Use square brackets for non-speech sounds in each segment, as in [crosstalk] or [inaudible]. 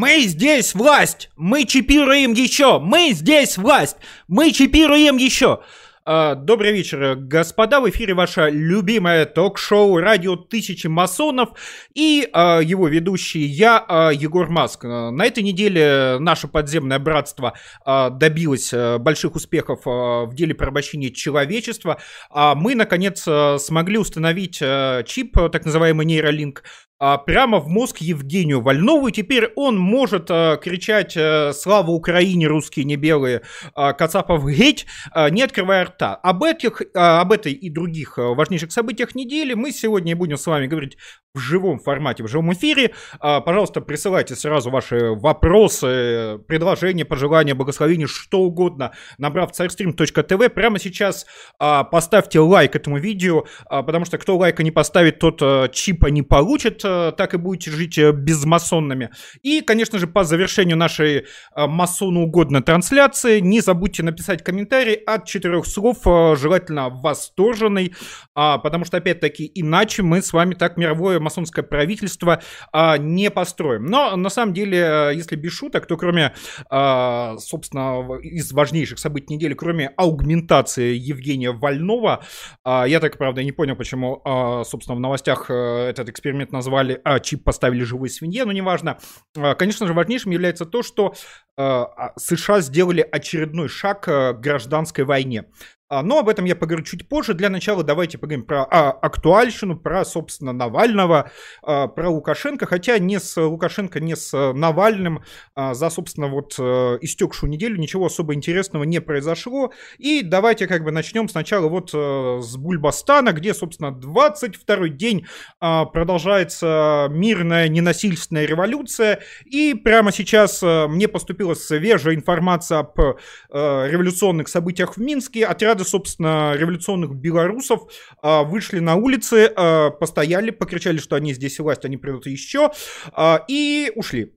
Мы здесь власть! Мы чипируем еще! Мы здесь власть! Мы чипируем еще! А, добрый вечер, господа. В эфире ваше любимое ток-шоу «Радио Тысячи Масонов» и а, его ведущий я, а, Егор Маск. На этой неделе наше подземное братство а, добилось а, больших успехов а, в деле порабощения человечества. А мы, наконец, а, смогли установить а, чип, так называемый нейролинк, а, прямо в мозг Евгению Вольнову, и теперь он может а, кричать а, «Слава Украине, русские не белые, а, Кацапов геть», а, не открывая рта. Об, этих, а, об этой и других а, важнейших событиях недели мы сегодня будем с вами говорить в живом формате, в живом эфире. А, пожалуйста, присылайте сразу ваши вопросы, предложения, пожелания, благословения, что угодно, набрав царстрим.тв. Прямо сейчас а, поставьте лайк этому видео, а, потому что кто лайка не поставит, тот а, чипа не получит Э, так и будете жить э, безмасонными. И, конечно же, по завершению нашей э, масону угодной трансляции не забудьте написать комментарий от четырех слов, желательно восторженный, а, потому что, опять-таки, иначе мы с вами так мировое масонское правительство а, не построим. Но, на самом деле, если без шуток, то кроме, а, собственно, из важнейших событий недели, кроме аугментации Евгения Вольнова, я так, правда, не понял, почему, собственно, в новостях этот эксперимент назвали назвали, а, чип поставили живой свинье, но неважно. А, конечно же, важнейшим является то, что а, а, США сделали очередной шаг к гражданской войне. А, но об этом я поговорю чуть позже. Для начала давайте поговорим про а, актуальщину, про, собственно, Навального, а, про Лукашенко. Хотя не с Лукашенко, не с Навальным а, за, собственно, вот а, истекшую неделю ничего особо интересного не произошло. И давайте как бы начнем сначала вот а, с Бульбастана, где, собственно, 22-й день а, продолжается мирная ненасильственная революция. И прямо сейчас а, мне поступила свежая информация об а, революционных событиях в Минске. Отряд отряды, собственно, революционных белорусов а, вышли на улицы, а, постояли, покричали, что они здесь власть, они придут еще, а, и ушли.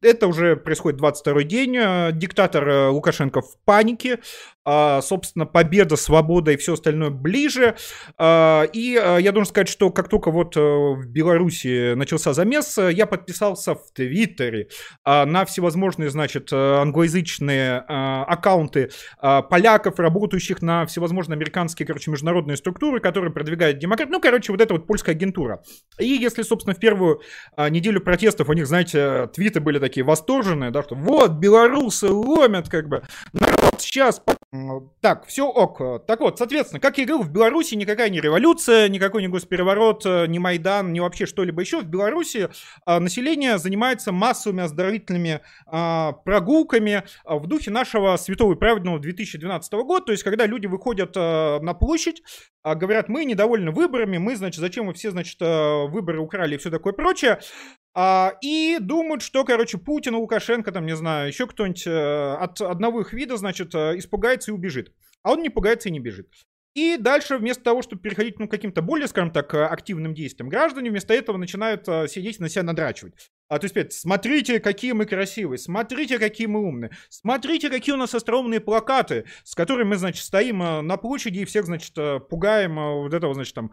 Это уже происходит 22 день. Диктатор Лукашенко в панике. А, собственно, победа, свобода и все остальное ближе. А, и а, я должен сказать, что как только вот э, в Беларуси начался замес, я подписался в Твиттере на всевозможные, значит, англоязычные аккаунты поляков, работающих на всевозможные американские, короче, международные структуры, которые продвигают демократ. Ну, короче, вот эта вот польская агентура. И если, собственно, в первую неделю протестов у них, знаете, твиты были такие восторженные, да, что вот, белорусы ломят, как бы, народ сейчас так, все ок. Так вот, соответственно, как я говорил, в Беларуси никакая не революция, никакой не госпереворот, э, ни Майдан, ни вообще что-либо еще. В Беларуси а, население занимается массовыми оздоровительными прогулками в духе нашего святого и праведного 2012 года. То есть, когда люди выходят на площадь, а, говорят, мы недовольны выборами, мы, значит, зачем вы все, значит, выборы украли и все такое прочее. А, и думают, что, короче, Путин, Лукашенко, там, не знаю, еще кто-нибудь э, от одного их вида, значит, э, испугается и убежит. А он не пугается и не бежит. И дальше, вместо того, чтобы переходить ну, к каким-то более, скажем так, э, активным действиям, граждане вместо этого начинают сидеть на себя надрачивать. А, то есть, опять, смотрите, какие мы красивые, смотрите, какие мы умные, смотрите, какие у нас остроумные плакаты, с которыми мы, значит, стоим э, на площади и всех, значит, э, пугаем э, вот этого, значит, там,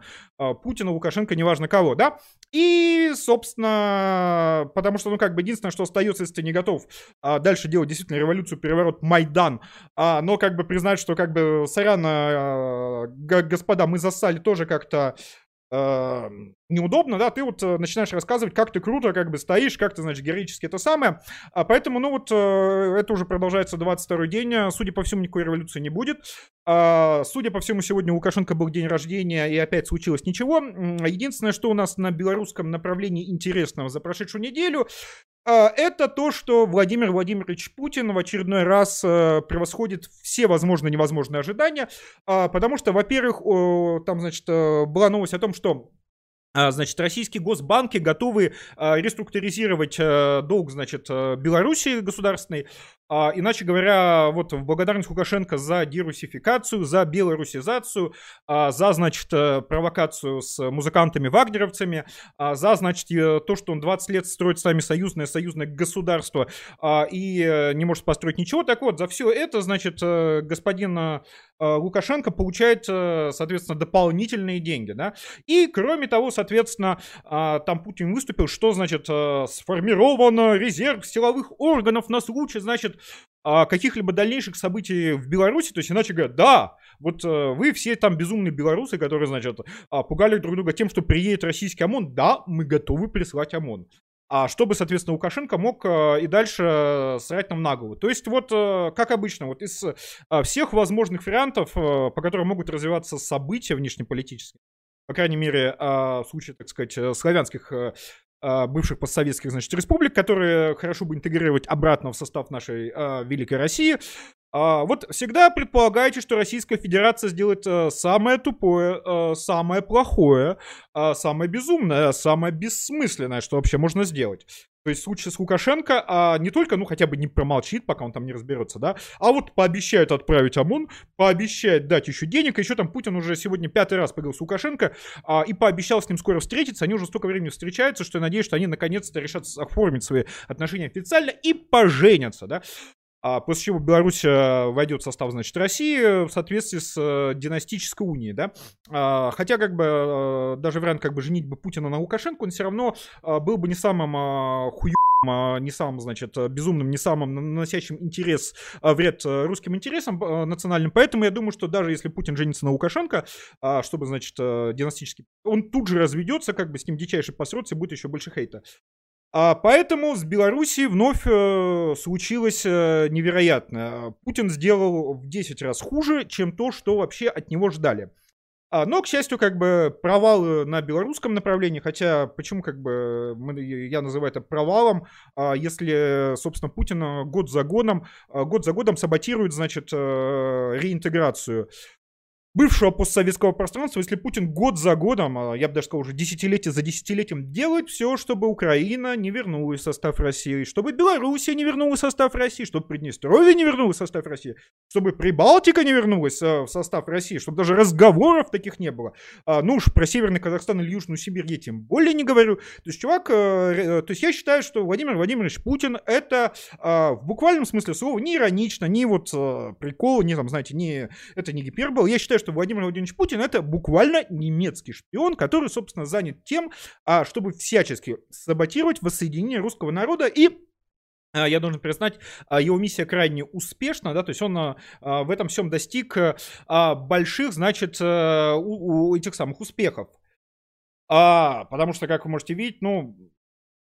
Путина, Лукашенко, неважно кого, да? И, собственно, потому что, ну, как бы, единственное, что остается, если ты не готов а, дальше делать действительно революцию, переворот, Майдан, а, но, как бы, признать, что, как бы, сорян, господа, мы засали тоже как-то неудобно, да, ты вот э, начинаешь рассказывать, как ты круто как бы стоишь, как ты, значит, героически это самое. А поэтому, ну вот, э, это уже продолжается 22 день. Судя по всему, никакой революции не будет. А, судя по всему, сегодня у Лукашенко был день рождения, и опять случилось ничего. Единственное, что у нас на белорусском направлении интересного за прошедшую неделю, а, это то, что Владимир Владимирович Путин в очередной раз э, превосходит все возможные невозможные ожидания, а, потому что, во-первых, там, значит, была новость о том, что а, значит, российские госбанки готовы а, реструктуризировать а, долг, значит, Белоруссии государственной, А, иначе говоря, вот в благодарность Лукашенко за дерусификацию, за белорусизацию, а, за, значит, э, провокацию с музыкантами-вагнеровцами, а, за, значит, то, что он 20 лет строит с нами союзное, союзное государство а, и э, не может построить ничего. Так вот, за все это, значит, э, господин Лукашенко получает, соответственно, дополнительные деньги, да. И, кроме того, соответственно, там Путин выступил, что, значит, сформирован резерв силовых органов на случай, значит, а, каких-либо дальнейших событий в Беларуси, то есть иначе говоря, да, вот э, вы все там безумные белорусы, которые, значит, а, пугали друг друга тем, что приедет российский ОМОН, да, мы готовы прислать ОМОН. А чтобы, соответственно, Лукашенко мог э, и дальше срать нам на голову. То есть вот, э, как обычно, вот из всех возможных вариантов, по которым могут развиваться события внешнеполитические, по крайней мере, в случае, так сказать, славянских бывших постсоветских, значит, республик, которые хорошо бы интегрировать обратно в состав нашей э, Великой России. А, вот всегда предполагаете, что Российская Федерация сделает самое тупое, самое плохое, самое безумное, самое бессмысленное, что вообще можно сделать. То есть в случае с Лукашенко а, не только, ну, хотя бы не промолчит, пока он там не разберется, да, а вот пообещает отправить ОМОН, пообещает дать еще денег, еще там Путин уже сегодня пятый раз поговорил с Лукашенко а, и пообещал с ним скоро встретиться, они уже столько времени встречаются, что я надеюсь, что они наконец-то решат оформить свои отношения официально и поженятся, да. А после чего Беларусь э, войдет в состав, значит, России в соответствии с э, династической унией, да. А, хотя, как бы, э, даже вариант, как бы, женить бы Путина на Лукашенко, он все равно был бы не самым хуёвым не самым, значит, безумным, не самым наносящим интерес, вред русским интересам национальным. Поэтому я думаю, что даже если Путин женится на Лукашенко, чтобы, значит, династически, он тут же разведется, как бы с ним дичайше посрется, и будет еще больше хейта. А поэтому с Белоруссией вновь э, случилось э, невероятно. Путин сделал в 10 раз хуже, чем то, что вообще от него ждали. А, но, к счастью, как бы провалы на белорусском направлении, хотя почему как бы мы, я называю это провалом, а, если, собственно, Путин год за годом, а, год за годом саботирует, значит, э, реинтеграцию бывшего постсоветского пространства, если Путин год за годом, а, я бы даже сказал уже десятилетие за десятилетием, делает все, чтобы Украина не вернулась в состав России, чтобы Белоруссия не вернулась в состав России, чтобы Приднестровье не вернулось в состав России, чтобы Прибалтика не вернулась а, в состав России, чтобы даже разговоров таких не было. А, ну уж про Северный Казахстан или Южную Сибирь я тем более не говорю. То есть, чувак, э, э, то есть я считаю, что Владимир Владимирович Путин это в буквальном смысле слова не иронично, не вот прикол, не там, знаете, не, это не гипербол. Я считаю, что Владимир Владимирович Путин это буквально немецкий шпион, который, собственно, занят тем, а, чтобы всячески саботировать воссоединение русского народа и а, я должен признать, а, его миссия крайне успешна, да, то есть он в этом всем достиг больших, значит, э, у, у этих самых успехов. А, потому что, как вы можете видеть, ну,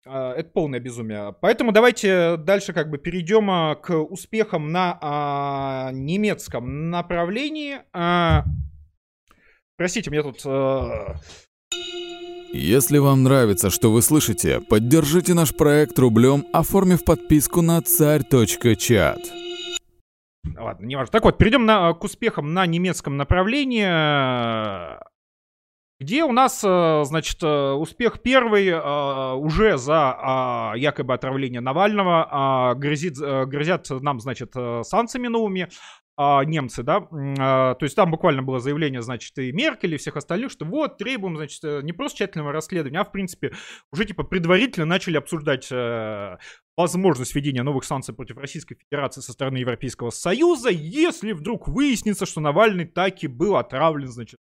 это полное безумие. Поэтому давайте дальше как бы перейдем а, к успехам на а, немецком направлении. А, простите, мне тут... А... Если вам нравится, что вы слышите, поддержите наш проект рублем, оформив подписку на царь.чат. Ладно, не важно. Так вот, перейдем на, к успехам на немецком направлении. Где у нас, э, значит, э, успех первый э, уже за а, якобы отравление Навального а, грозит, грозят нам, значит, санкциями новыми а, немцы, да, то есть там буквально было заявление, значит, и Меркель, и всех остальных, что вот, требуем, значит, не просто тщательного расследования, а, в принципе, уже, типа, предварительно начали обсуждать возможность введения новых санкций против Российской Федерации со стороны Европейского Союза, если вдруг выяснится, что Навальный таки был отравлен, значит,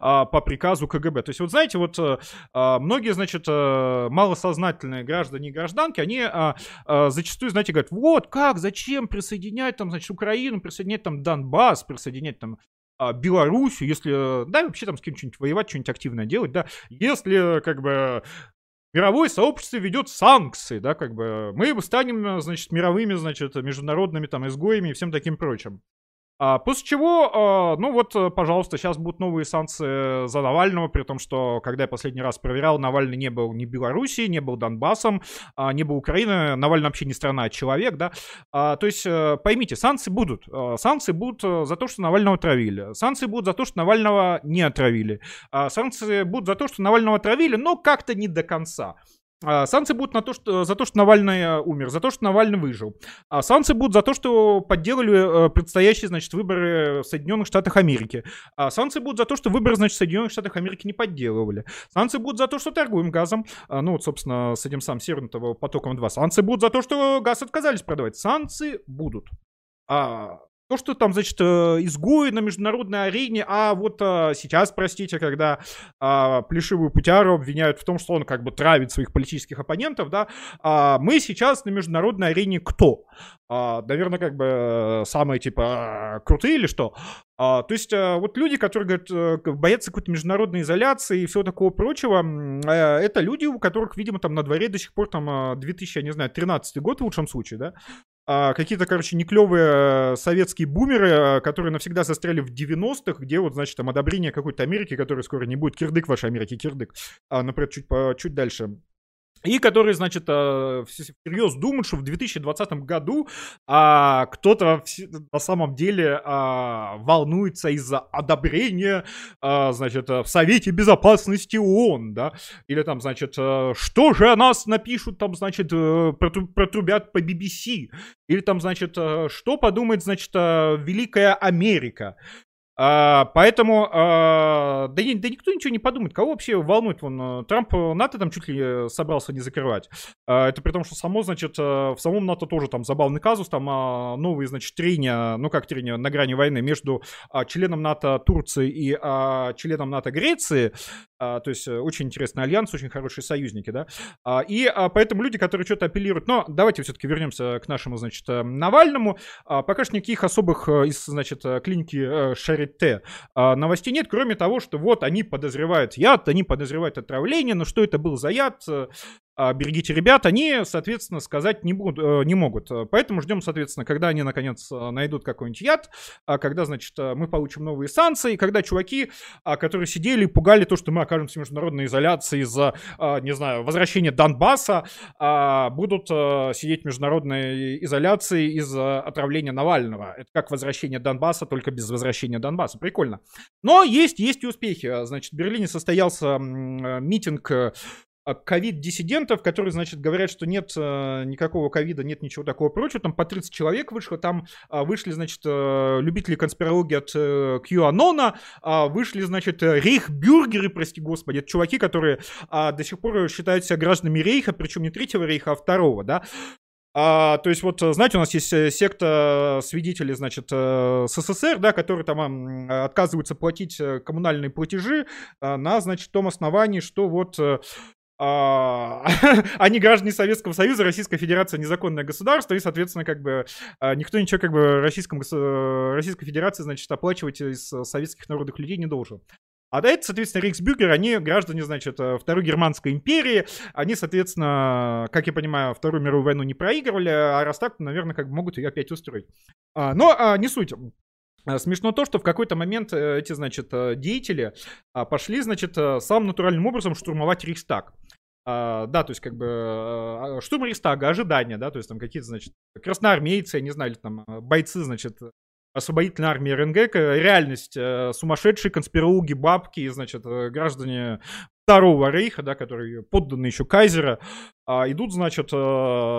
а, по приказу КГБ. То есть, вот знаете, вот э, а, многие, значит, э, малосознательные граждане и гражданки, они а, зачастую, знаете, говорят, вот как, зачем присоединять там, значит, Украину, присоединять там Донбасс, присоединять там Белоруссию, если, да, вообще там с кем-нибудь воевать, что-нибудь активное делать, да, если, как бы, мировое сообщество ведет санкции, да, как бы, мы станем, значит, мировыми, значит, международными там изгоями и всем таким прочим. А, после чего, а, ну вот, э, пожалуйста, сейчас будут новые санкции за Навального, при том, что, когда я последний раз проверял, Навальный не был ни Белоруссией, не был Донбассом, а, не был Украиной, Навальный вообще не страна, а человек, да. А, то есть, а, поймите, санкции будут. А, санкции будут за то, что Навального отравили. Санкции будут за то, что Навального не отравили. А, санкции будут за то, что Навального отравили, но как-то не до конца. А, санкции будут на то, что, за то, что Навальный э, умер, за то, что Навальный выжил. А санкции будут за то, что подделали э, предстоящие, значит, выборы в Соединенных Штатах Америки. А санкции будут за то, что выборы, значит, в Соединенных Штатах Америки не подделывали. Санкции будут за то, что торгуем газом. А, ну, вот, собственно, с этим самым Северным потоком 2. Санкции будут за то, что газ отказались продавать. Санкции будут. А, то, что там, значит, э, изгои на международной арене, а вот а, сейчас, простите, когда а, Плешивую Путяру обвиняют в том, что он как бы травит своих политических оппонентов, да, а, мы сейчас на международной арене кто? А, наверное, как бы э, самые, типа, крутые или что? А, то есть а, вот люди, которые говорят, боятся какой-то международной изоляции и всего такого прочего, а, это люди, у которых, видимо, там на дворе до сих пор там 2000, я не знаю, 13 год в лучшем случае, да, а, какие-то, короче, неклевые э, советские бумеры, э, которые навсегда застряли в 90-х, где вот, значит, там одобрение какой-то Америки, которой скоро не будет, кирдык вашей Америки, кирдык, а, например, чуть, по, чуть дальше. И которые, значит, э, всерьез думают, что в 2020 году а, кто-то на самом деле а, волнуется из-за одобрения, а, значит, в Совете Безопасности ООН, да, или там, значит, что же о нас напишут, там, значит, протрубят по BBC, или там, значит, что подумает, значит, Великая Америка, а, поэтому, а, да, да никто ничего не подумает. Кого вообще волнует? Вон, э, Трамп э, НАТО там чуть ли э, собрался не закрывать. А, это при том, что само, значит, в самом НАТО тоже там забавный казус, там а, новые, значит, трения, ну как трения, на грани войны между а, членом НАТО Турции и а, членом НАТО Греции. А, то есть очень интересный альянс, очень хорошие союзники, да. А, и а, поэтому люди, которые что-то апеллируют, но давайте все-таки вернемся к нашему, значит, Навальному. А, пока что никаких особых из, значит, клиники Т. А, новостей нет, кроме того, что вот они подозревают яд, они подозревают отравление, но что это был за яд, берегите ребят, они, соответственно, сказать не, будут, э, не могут. Поэтому ждем, соответственно, когда они, наконец, э, найдут какой-нибудь яд, а когда, значит, э, мы получим новые санкции, когда чуваки, которые сидели и пугали то, что мы окажемся в международной изоляции из-за, не знаю, возвращения Донбасса, будут сидеть в международной изоляции из-за отравления Навального. Это как возвращение Донбасса, только без возвращения Донбасса. Прикольно. Но есть, есть и успехи. Значит, в Берлине состоялся митинг а, ковид-диссидентов, которые, значит, говорят, что нет э, никакого ковида, нет ничего такого прочего. Там по 30 человек вышло, там э, вышли, значит, э, любители конспирологии от QAnon, э, вышли, значит, рейхбюргеры, прости господи, это чуваки, которые до сих пор считают себя гражданами рейха, причем не третьего рейха, а второго, да. А, то есть вот, знаете, у нас есть секта свидетелей, значит, СССР, да, которые там отказываются платить коммунальные платежи на, значит, том основании, что вот а, [laughs] они граждане Советского Союза, Российская Федерация незаконное государство, и, соответственно, как бы а, никто ничего как бы Российском, Российской Федерации, значит, оплачивать из советских народных людей не должен. А это, соответственно, Рейхсбюргер, они граждане, значит, Второй Германской империи, они, соответственно, как я понимаю, Вторую мировую войну не проигрывали, а раз так, наверное, как бы могут ее опять устроить. А, но не суть. А, смешно то, что в какой-то момент э, эти, значит, э, деятели а, пошли, значит, э, самым натуральным образом штурмовать Рейхстаг. А, да, то есть как бы штурм Рейхстага, ожидания, да, то есть там какие-то, значит, красноармейцы, я не знаю, или там бойцы, значит, освободительной армии РНГ, реальность, сумасшедшие конспирологи, бабки, значит, граждане Второго Рейха, да, которые подданные еще Кайзера, идут, значит, э,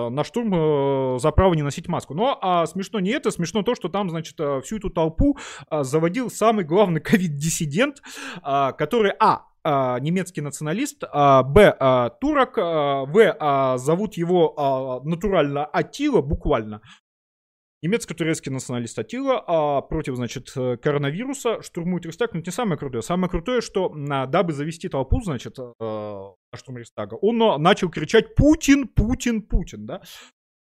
на штурм э, за право не носить маску. Но а смешно не это, смешно то, что там, значит, э, всю эту толпу а, заводил самый главный [laughs] ковид-диссидент, а, который, а, а, немецкий националист, а, б, а, турок, а, в, а, зовут его а, натурально Атила, буквально, Немецко-турецкий националист Атила а, против, значит, э, коронавируса штурмует Рейхстаг. Но это не самое крутое. Самое крутое, что а, дабы завести толпу, значит, а, штурм Рейхстага, он а, начал кричать «Путин, Путин, Путин», да?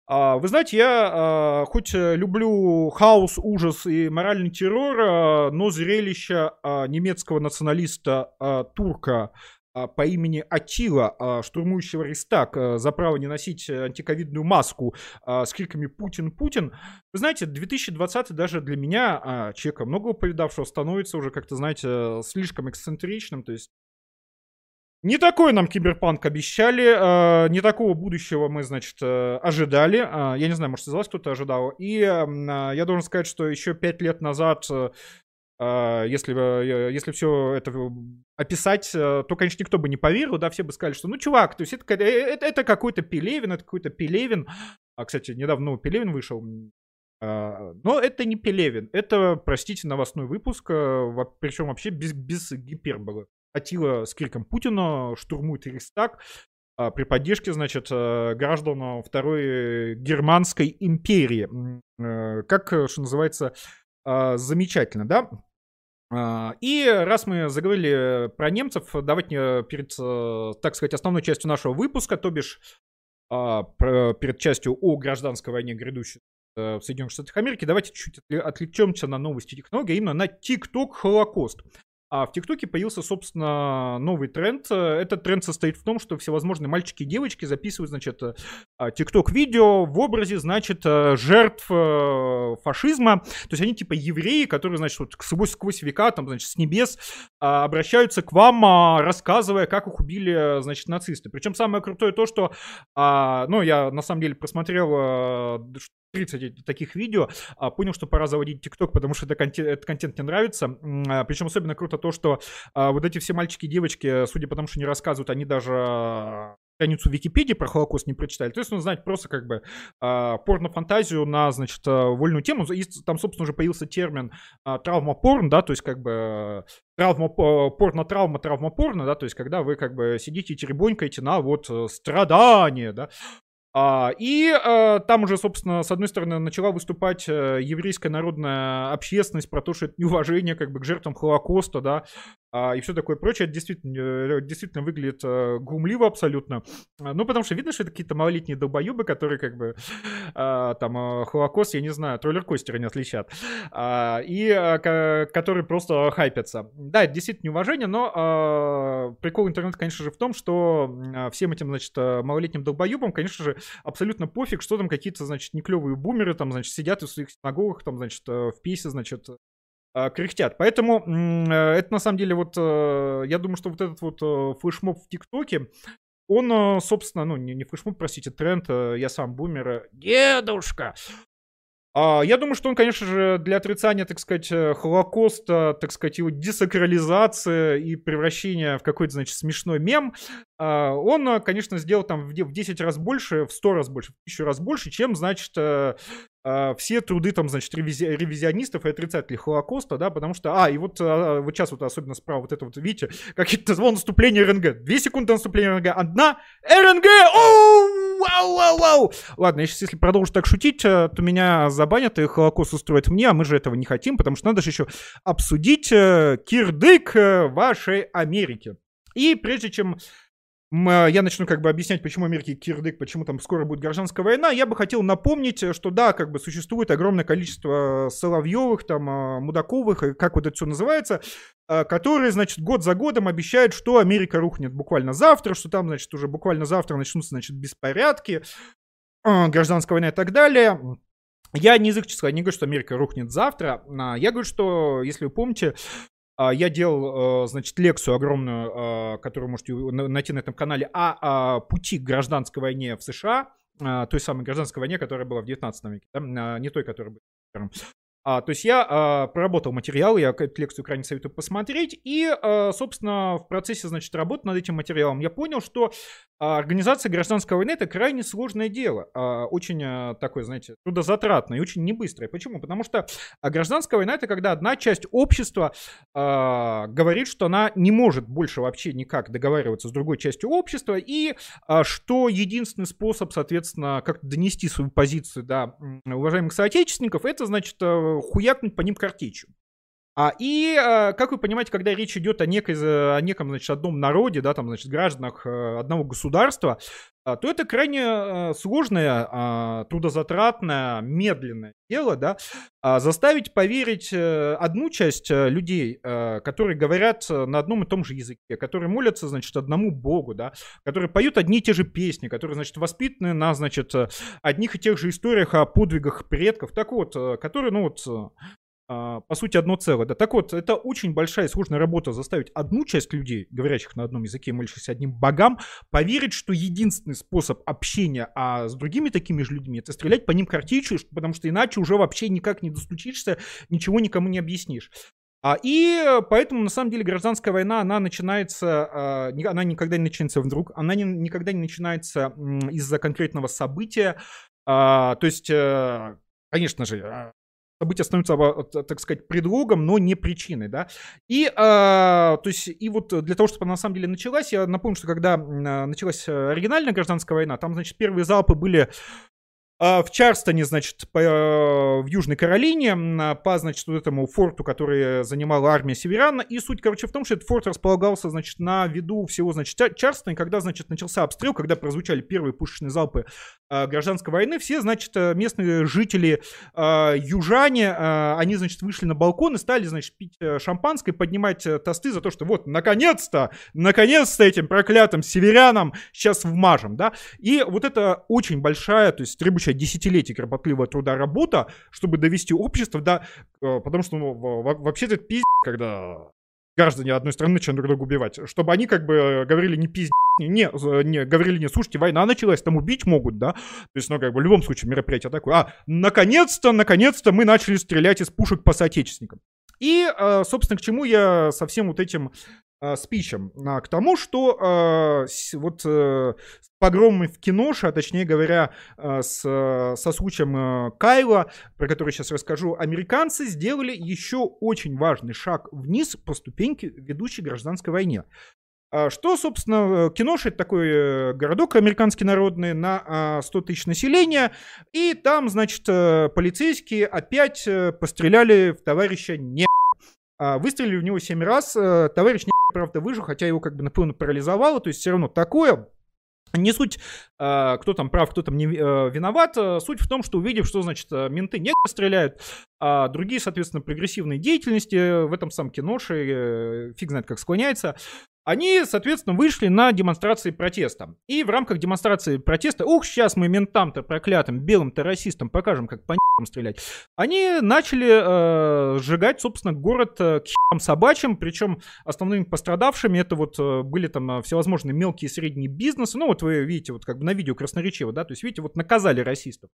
А, вы знаете, я хоть люблю хаос, ужас и моральный террор, но зрелище немецкого националиста а, турка а, по имени Атила, а, штурмующего Рестак, а, за право не носить антиковидную маску с криками «Путин, Путин». Вы знаете, 2020 даже для меня, человека много повидавшего, становится уже как-то, знаете, слишком эксцентричным. То есть не такой нам киберпанк обещали, не такого будущего мы, значит, ожидали. Я не знаю, может, из вас кто-то ожидал. И я должен сказать, что еще пять лет назад а, если, э, если все это описать, э, то, конечно, никто бы не поверил, да, все бы сказали, что, ну, чувак, то есть это, это, это какой-то Пелевин, это какой-то Пелевин. А, кстати, недавно ну, Пелевин вышел, а, но это не Пелевин, это, простите, новостной выпуск, причем вообще без, без гиперболы. Атила с криком Путина штурмует Рейхстаг, а, при поддержке, значит, э, граждан Второй Германской империи. Э, как, э, что называется, а, замечательно, да? А, и раз мы заговорили про немцев, давайте перед, так сказать, основной частью нашего выпуска, то бишь перед частью о гражданской войне, грядущей в Соединенных Штатах Америки, давайте чуть отвлечемся на новости технологий, именно на TikTok Холокост. А в ТикТоке появился, собственно, новый тренд. Этот тренд состоит в том, что всевозможные мальчики и девочки записывают, значит, э, ТикТок-видео в образе, значит, э, жертв э, фашизма. То есть они типа евреи, которые, значит, вот сквозь, сквозь века, там, значит, с небес обращаются к вам, рассказывая, как их убили, значит, нацисты. Причем самое крутое то, что, ну, я на самом деле просмотрел 30 таких видео, а, понял, что пора заводить ТикТок, потому что это контент, этот контент мне нравится. А, причем особенно круто то, что а, вот эти все мальчики и девочки, судя по тому, что не рассказывают, они даже страницу Википедии про Холокост не прочитали. То есть, ну, знать просто как бы порно-фантазию на, значит, вольную тему. И там, собственно, уже появился термин э, травма-порн, да, то есть как бы травма, порно-травма, травма-порно, да, то есть когда вы как бы сидите и теребонькаете на вот э, страдания, да, и а, там уже, собственно, с одной стороны, начала выступать а, еврейская народная общественность про то, что это неуважение как бы к жертвам Холокоста, да, а, и все такое прочее. Действительно, э, действительно выглядит а, гумливо абсолютно. А, ну, потому что видно, что это какие-то малолетние долбоебы, которые как бы а, там а, Холокост, я не знаю, троллер-костера не отличат. А, и а, которые просто хайпятся. Да, это действительно неуважение, но а, прикол интернета, конечно же, в том, что а, всем этим, значит, малолетним долбоебам, конечно же, абсолютно пофиг, что там какие-то, значит, неклевые бумеры там, значит, сидят в своих синагогах, там, значит, э, в писе, значит, э, кряхтят. Поэтому э, это на самом деле вот, я думаю, что вот этот вот флешмоб в ТикТоке, он, собственно, ну, не, не флешмоб, простите, тренд, я сам бумер, дедушка, а, я думаю, что он, конечно же, для отрицания, так сказать, э, Холокоста, так сказать, его десакрализации и превращения в какой-то, значит, смешной мем, а, он, э, конечно, сделал там в 10 раз больше, в 100 раз больше, в 1000 раз больше, чем, значит, э, а, все труды там, значит, ревизи- ревизионистов и отрицателей Холокоста, да, потому что, а, и вот, вот сейчас вот особенно справа вот это вот, видите, [laughs] какие-то назвал наступление РНГ, две секунды наступления РНГ, одна, РНГ, оу, вау, вау, вау. Ладно, я сейчас, если продолжу так шутить, то меня забанят и Холокост устроит мне, а мы же этого не хотим, потому что надо же еще обсудить кирдык вашей Америки. И прежде чем я начну как бы объяснять, почему Америке кирдык, почему там скоро будет гражданская война, я бы хотел напомнить, что да, как бы существует огромное количество Соловьевых, там, а, Мудаковых, как вот это все называется, а, которые, значит, год за годом обещают, что Америка рухнет буквально завтра, что там, значит, уже буквально завтра начнутся, значит, беспорядки, гражданская война и так далее. Я не язык не говорю, что Америка рухнет завтра. Я говорю, что, если вы помните, а, я делал, э, значит, лекцию огромную, а, которую можете найти на этом канале, о пути к гражданской войне в США, а, той самой гражданской войне, которая была в 19 веке, да? не той, которая была а, то есть я а, проработал материал, я эту лекцию крайне советую посмотреть, и, а, собственно, в процессе, значит, работы над этим материалом я понял, что а, организация гражданской войны это крайне сложное дело, а, очень а, такое, знаете, трудозатратное и очень небыстрое. Почему? Потому что а, гражданская война это когда одна часть общества а, говорит, что она не может больше вообще никак договариваться с другой частью общества, и а, что единственный способ, соответственно, как донести свою позицию до уважаемых соотечественников, это, значит, хуякнуть по ним картечью. А, и, а, как вы понимаете, когда речь идет о, некой, о неком, значит, одном народе, да, там, значит, гражданах э, одного государства, а, то это крайне а, сложное, а, трудозатратное, медленное дело, да, заставить поверить а, одну часть людей, которые говорят на одном и том же языке, которые молятся, значит, одному богу, да, которые поют одни и те же песни, которые, значит, воспитаны на, значит, одних и тех же историях о подвигах предков, так вот, которые, ну вот, по сути, одно целое. Да, так вот, это очень большая и сложная работа заставить одну часть людей, говорящих на одном языке, молящихся одним богам, поверить, что единственный способ общения а с другими такими же людьми, это стрелять по ним картечью, потому что иначе уже вообще никак не достучишься, ничего никому не объяснишь. А, и поэтому, на самом деле, гражданская война, она начинается, а, она никогда не начинается вдруг, она не, никогда не начинается из-за конкретного события. А, то есть, э, конечно же, а, событие становится, так сказать, предлогом, но не причиной, да. И, то есть, и вот для того, чтобы она на самом деле началась, я напомню, что когда началась оригинальная гражданская война, там, значит, первые залпы были а, в Чарстоне, значит, по, э, в Южной Каролине, по, значит, вот этому форту, который занимала армия Северана. И суть, короче, в том, что этот форт располагался, значит, на виду всего, значит, Чарстона. И когда, значит, начался обстрел, когда прозвучали первые пушечные залпы э, гражданской войны, все, значит, э, местные жители, э, южане, э, они, значит, вышли на балкон и стали, значит, пить шампанское, поднимать тосты за то, что вот, наконец-то, наконец-то этим проклятым северянам сейчас вмажем, да. И вот это очень большая, то есть требующая десятилетий кропотливого труда работа, чтобы довести общество. Э, потому что, ну, вообще это пиздец, когда граждане одной страны начинают друг друга убивать. Чтобы они как бы говорили не пиздец, не, не, говорили не, слушайте, война началась, там убить могут, да? То есть, ну, как бы в любом случае мероприятие такое. А, наконец-то, наконец-то мы начали стрелять из пушек по соотечественникам. И, э, собственно, к чему я со всем вот этим э, спичем? А, к тому, что вот с погромами в киноше, а точнее говоря, с, со случаем Кайла, про который сейчас расскажу, американцы сделали еще очень важный шаг вниз по ступеньке ведущей гражданской войне. А что, собственно, Кинош это такой э, городок американский народный на 100 а, тысяч населения, и там, значит, э, полицейские опять э, постреляли в товарища не Выстрелили в него 7 раз, товарищ не правда выжил, хотя его как бы напевно парализовало, то есть все равно такое, не суть, кто там прав, кто там не виноват. Суть в том, что увидев, что, значит, менты не стреляют, а другие, соответственно, прогрессивные деятельности в этом самом киноше, фиг знает как склоняется, они, соответственно, вышли на демонстрации протеста. И в рамках демонстрации протеста, ух, сейчас мы ментам-то проклятым, белым террористам покажем, как по стрелять. Они начали э, сжигать, собственно, город э, к херам собачьим, причем основными пострадавшими это вот э, были там э, всевозможные мелкие и средние бизнесы. Ну вот вы видите, вот как бы на видео красноречиво, да, то есть видите, вот наказали расистов.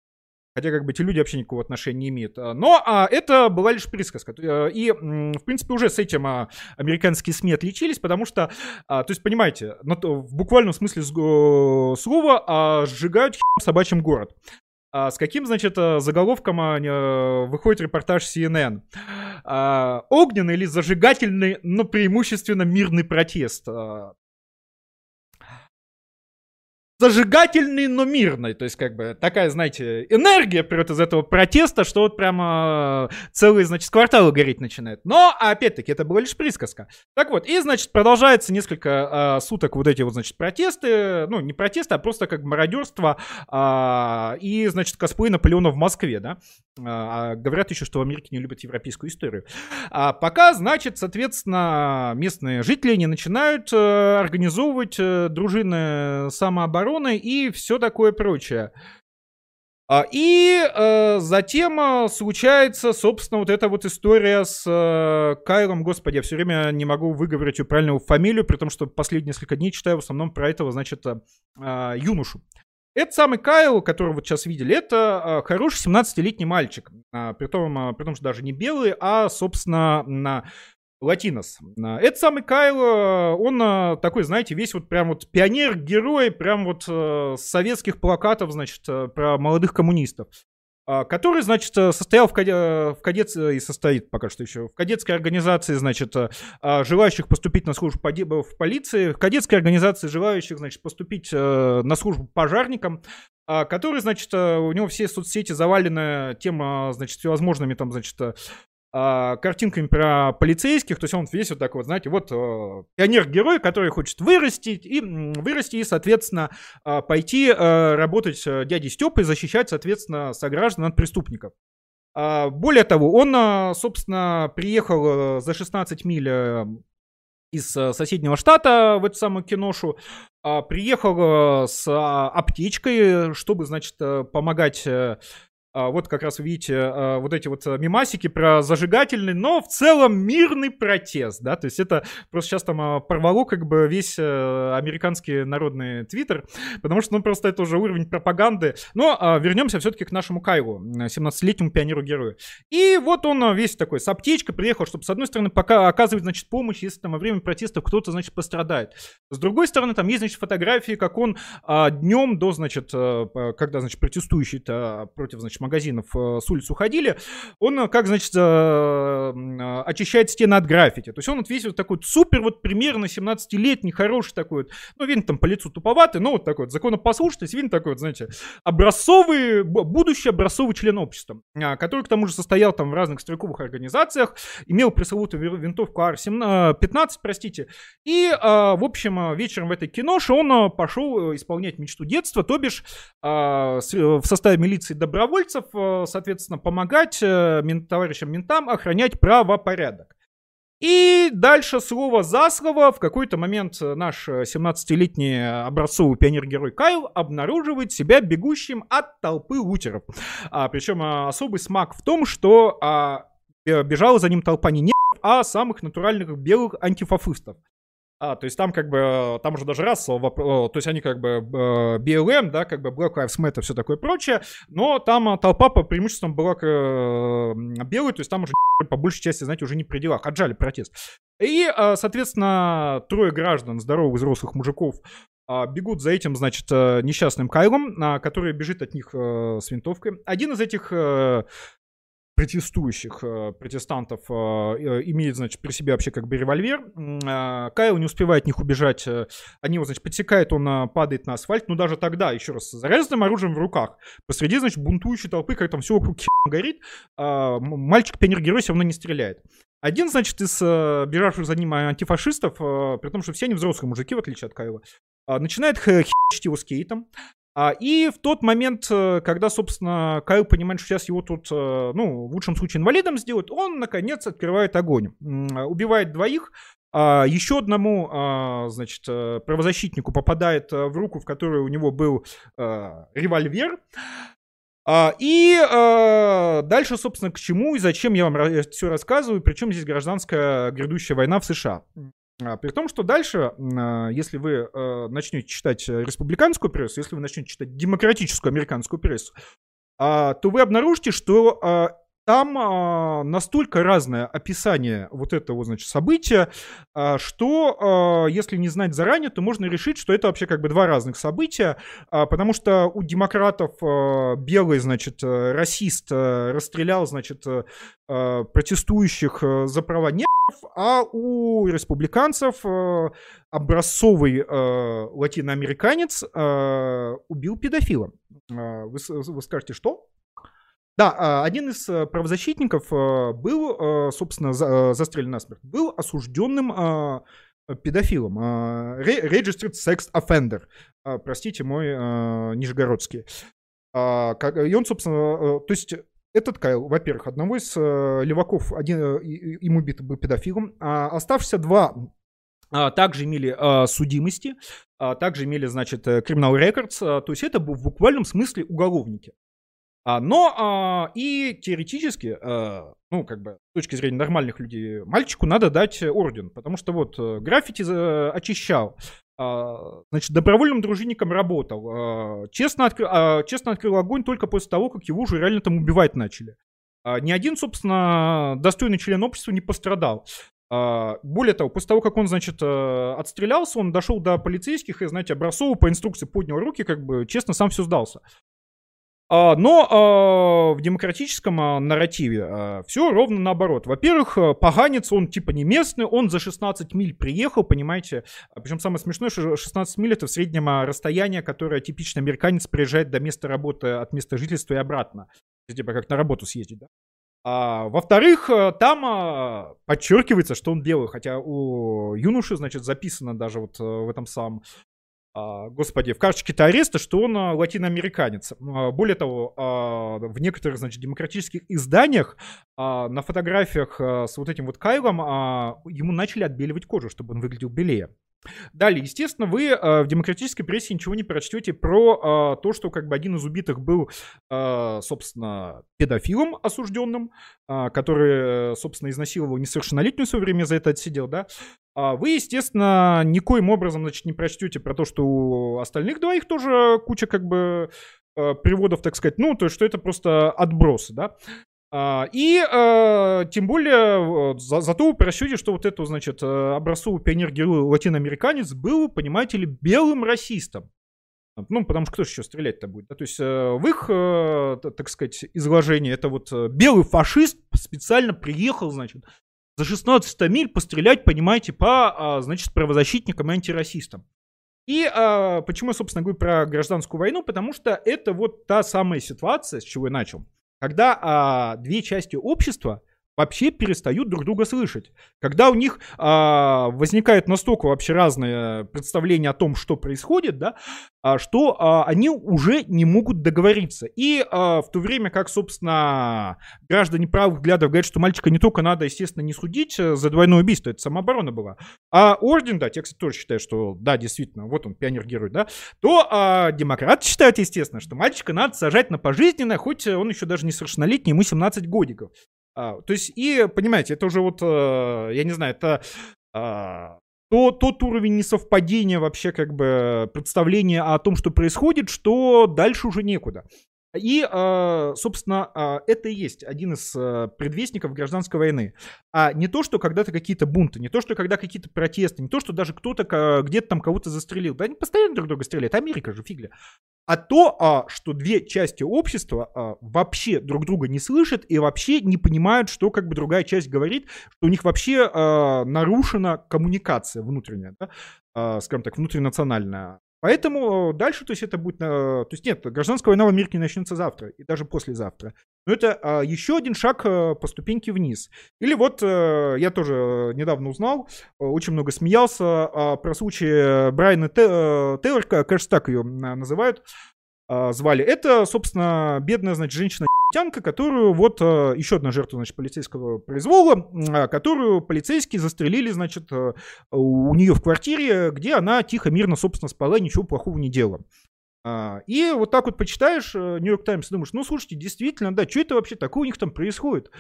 Хотя как бы эти люди вообще никакого отношения не имеют. А, но а, это была лишь присказка. Э, и, в принципе, уже с этим а, американские СМИ отличились, потому что, а, то есть, понимаете, в буквальном смысле слова а, сжигают собачьим город. А с каким, значит, э, заголовком а, выходит репортаж CNN? А, огненный или зажигательный, но преимущественно мирный протест. А, зажигательный, но мирный. То есть, как бы, такая, знаете, энергия прет из этого протеста, что вот прямо э, целые, значит, кварталы гореть начинает. Но, опять-таки, это была лишь присказка. Так вот, и, значит, продолжается несколько э, суток вот эти вот, значит, протесты. Ну, не протесты, а просто как мародерство э, и, значит, косплей Наполеона в Москве, да. А, говорят еще, что в Америке не любят европейскую историю. А пока, значит, соответственно, местные жители не начинают э, организовывать э, дружины самообороны и все такое прочее. А, и э, затем э, случается, собственно, вот эта вот история с э, Кайлом. Господи, я все время не могу выговорить ее правильную фамилию, при том, что последние несколько дней читаю в основном про этого, значит, э, э, юношу. Это самый Кайл, которого вот сейчас видели, это а, хороший 17-летний мальчик. А, при, том, а, при том, что даже не белый, а, собственно, на латинос. Это самый Кайл, он такой, знаете, весь вот прям вот пионер-герой, прям вот с советских плакатов, значит, про молодых коммунистов. А, который, значит, э, состоял в, каде... в кадет... и состоит пока что еще в кадетской организации, значит, э, а, желающих поступить на службу в полиции, в кадетской организации желающих, значит, поступить э, на службу пожарникам, а, который, значит, у него все соцсети завалены тем, значит, всевозможными там, значит, а, картинками про полицейских, то есть он весь вот такой вот, знаете, вот э, пионер-герой, который хочет вырастить и вырасти и, соответственно, э, пойти э, работать с дядей Степой, защищать, соответственно, сограждан от преступников. Э, более того, он, э, собственно, приехал за 16 миль э, из э, соседнего штата в эту самую киношу, э, приехал с аптечкой, чтобы, значит, помогать вот как раз видите а, вот эти вот мимасики про зажигательный, но в целом мирный протест, да, то есть это просто сейчас там а, порвало как бы весь американский народный твиттер, потому что, ну, просто это уже уровень пропаганды. Но вернемся все-таки к нашему Кайлу, 17-летнему пионеру-герою. И вот он весь такой с аптечкой приехал, чтобы, с одной стороны, пока оказывать, значит, помощь, если там во время протестов кто-то, значит, пострадает. С другой стороны, там есть, значит, фотографии, как он днем до, значит, когда, значит, протестующие против, значит, магазинов э, с улиц уходили, он, э, как, значит, э, очищает стены от граффити. То есть он вот весь вот такой супер, вот примерно 17-летний, хороший такой вот, ну, видно там по лицу туповатый, но вот такой вот законопослушный, видно такой вот, знаете, образцовый, будущий образцовый член общества, а, который к тому же состоял там в разных стрелковых организациях, имел пресловутую винтовку AR-15, простите, и, в общем, вечером в этой киноше он пошел исполнять мечту детства, то бишь в составе милиции добровольцев добровольцев, э, соответственно, помогать э, товарищам ментам охранять правопорядок. И дальше слово за слово в какой-то момент наш 17-летний образцовый пионер-герой Кайл обнаруживает себя бегущим от толпы лутеров. А, причем особый смак в том, что а, бежала за ним толпа не негров, а самых натуральных белых антифафистов. А, то есть там как бы, там уже даже расово вопрос, то есть они как бы BLM, да, как бы Black Lives Matter, все такое прочее, но там толпа по преимуществам была э, белой, то есть там уже [laughs] по большей части, знаете, уже не при делах, отжали протест. И, соответственно, трое граждан, здоровых взрослых мужиков, бегут за этим, значит, э, несчастным Кайлом, который бежит от них э, с винтовкой. Один из этих протестующих э, протестантов э, э, имеет, значит, при себе вообще как бы револьвер. Э, Кайл не успевает от них убежать. Э, они его, значит, подсекают, он э, падает на асфальт. Но даже тогда, еще раз, с заряженным оружием в руках, посреди, значит, бунтующей толпы, как там все вокруг горит, э, мальчик-пионер-герой все равно не стреляет. Один, значит, из э, бежавших за ним антифашистов, э, при том, что все они взрослые мужики, в отличие от Кайла, э, начинает херчить его скейтом. А, и в тот момент, э, когда, собственно, Кайл понимает, что сейчас его тут, э, ну, в лучшем случае инвалидом сделают, он, наконец, открывает огонь. Убивает двоих, а, еще одному, а, значит, э, правозащитнику попадает в руку, в которой у него был револьвер. И дальше, собственно, к чему и зачем я вам все рассказываю, причем здесь гражданская грядущая война в США. А, при том, что дальше, а, если вы э, начнете читать республиканскую прессу, если вы начнете читать демократическую американскую прессу, а, то вы обнаружите, что там а, настолько разное описание вот этого, значит, события, а, что а, если не знать заранее, то можно решить, что это вообще как бы два разных события, а, потому что у демократов а, белый, значит, э, расист а, расстрелял, значит, а, протестующих за права негров, а у республиканцев а, образцовый а, латиноамериканец а, убил педофила. Вы, вы скажете, что? Да, а, один из э, правозащитников э, был, э, собственно, застрелен насмерть, был осужденным педофилом, registered sex offender, простите мой нижегородский. А, и он, собственно, то есть этот Кайл, во-первых, одного из леваков, один, ему убит был педофилом, а оставшиеся два также имели судимости, также имели, значит, criminal records, то есть это был в буквальном смысле уголовники. А, но а, и теоретически, а, ну, как бы, с точки зрения нормальных людей, мальчику надо дать орден, потому что вот э, граффити э, очищал, а, значит, добровольным дружинником работал, честно, открыл, а, честно открыл огонь только после того, как его уже реально там убивать начали. Ни один, собственно, достойный член общества не пострадал. Более того, после того, как он, значит, э, отстрелялся, он дошел до полицейских и, знаете, образцово по инструкции поднял руки, как бы честно сам все сдался. А, но а, в демократическом а, нарративе все ровно наоборот. Во-первых, поганец, он типа не местный, он за 16 миль приехал, понимаете. Причем самое смешное, что 16 миль это в среднем расстояние, которое типичный американец приезжает до места работы от места жительства и обратно. Типа как на работу съездить, да? А, во-вторых, там а, подчеркивается, что он белый, хотя у юноши, значит, записано даже вот в этом самом господи, в карточке-то ареста, что он а, латиноамериканец. А, более того, в некоторых, значит, демократических изданиях на фотографиях с вот этим вот Кайлом ему начали отбеливать кожу, чтобы он выглядел белее. Далее, естественно, вы э, в демократической прессе ничего не прочтете про э, то, что как бы один из убитых был, э, собственно, педофилом осужденным, э, который, собственно, изнасиловал несовершеннолетнюю в свое время за это отсидел, да. А вы, естественно, никоим образом, значит, не прочтете про то, что у остальных двоих тоже куча как бы э, приводов, так сказать, ну, то есть, что это просто отбросы, да. А, и э, тем более за, зато вы просчете, что вот это, значит, э, образцовый пионер-герой латиноамериканец был, понимаете ли, белым расистом. Ну, потому что кто же еще стрелять-то будет? Да? То есть э, в их, э, так сказать, изложении это вот э, белый фашист специально приехал, значит, за 16 миль пострелять, понимаете, по, э, значит, правозащитникам и антирасистам. И э, почему я, собственно, говорю про гражданскую войну? Потому что это вот та самая ситуация, с чего я начал когда а, две части общества вообще перестают друг друга слышать. Когда у них а, возникает настолько вообще разное представление о том, что происходит, да, а, что а, они уже не могут договориться. И а, в то время как, собственно, граждане правых взглядов говорят, что мальчика не только надо, естественно, не судить э, за двойное убийство, это самооборона была, а орден, да, те, кстати, тоже считают, что да, действительно, вот он, пионер-герой, да, то а, демократы считают, естественно, что мальчика надо сажать на пожизненное, хоть он еще даже несовершеннолетний, ему 17 годиков. А, то есть, и, понимаете, это уже вот, а, я не знаю, это а, то, тот уровень несовпадения вообще как бы представления о том, что происходит, что дальше уже некуда. И, а, собственно, а, это и есть один из а, предвестников гражданской войны. А не то, что когда-то какие-то бунты, не то, что когда какие-то протесты, не то, что даже кто-то где-то там кого-то застрелил. Да они постоянно друг друга стреляют. Америка же, фигля. А то, что две части общества вообще друг друга не слышат и вообще не понимают, что как бы другая часть говорит, что у них вообще нарушена коммуникация внутренняя, да? скажем так, внутринациональная. Поэтому э, дальше, то есть это будет, то есть нет, гражданская война в Америке начнется завтра и даже послезавтра. Но это а, еще один шаг э, по ступеньке вниз. Или вот э, я тоже недавно узнал, очень много смеялся а, про случай Брайана Тейлор, кажется, так ее называют, а, звали. Это, собственно, бедная, значит, женщина тянка, которую вот э, еще одна жертва, значит, полицейского произвола, а, которую полицейские застрелили, значит, э, у нее в квартире, где она тихо, мирно, собственно, спала, ничего плохого не делала. А, и вот так вот почитаешь э, Нью-Йорк Таймс, думаешь, ну, слушайте, действительно, да, что это вообще такое у них там происходит?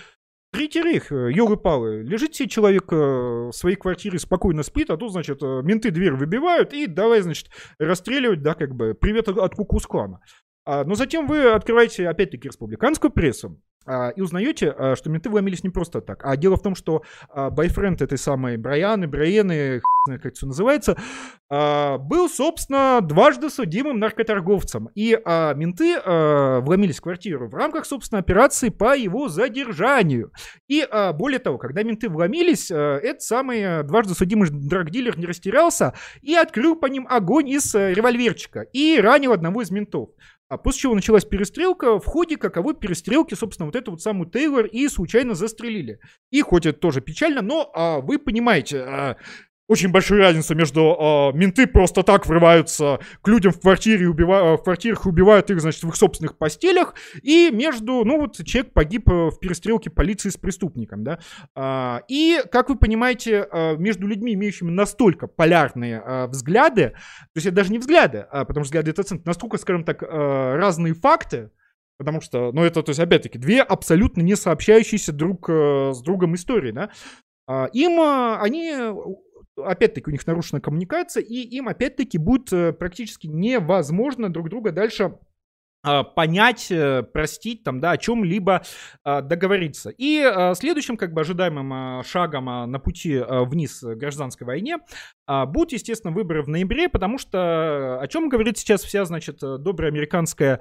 Третий рейх, елы-палы, лежит себе человек в своей квартире, спокойно спит, а тут, значит, менты дверь выбивают и давай, значит, расстреливать, да, как бы, привет от Кукусклана. А, но затем вы открываете, опять-таки, республиканскую прессу, а, и узнаете, а, что менты вломились не просто так. А дело в том, что бойфренд этой самой Брайаны, Брайены, как это все называется, был, собственно, дважды судимым наркоторговцем. И менты вломились в квартиру в рамках, собственно, операции по его задержанию. И более того, когда менты вломились, этот самый дважды судимый драгдилер не растерялся и открыл по ним огонь из э, револьверчика и ранил одного из ментов. А после чего началась перестрелка, в ходе каковой перестрелки, собственно, вот эту вот самую Тейлор и случайно застрелили. И хоть это тоже печально, но а, вы понимаете, а, очень большая разница между э, менты просто так врываются к людям в квартире, убива... в квартирах убивают их, значит, в их собственных постелях, и между, ну вот человек погиб э, в перестрелке полиции с преступником, да. А, и, как вы понимаете, э, между людьми, имеющими настолько полярные э, взгляды, то есть это даже не взгляды, а, потому что взгляды это центр, настолько, скажем так, э, разные факты, Потому что, ну, это, то есть, опять-таки, две абсолютно не сообщающиеся друг э, с другом истории, да. А, им э, они опять-таки у них нарушена коммуникация, и им опять-таки будет э, практически невозможно друг друга дальше а, понять, э, простить, там, да, о чем-либо а, договориться. И а, следующим, как бы, ожидаемым шагом на пути вниз гражданской войне будут, естественно, выборы в ноябре, потому что о чем говорит сейчас вся, значит, добрая американская а,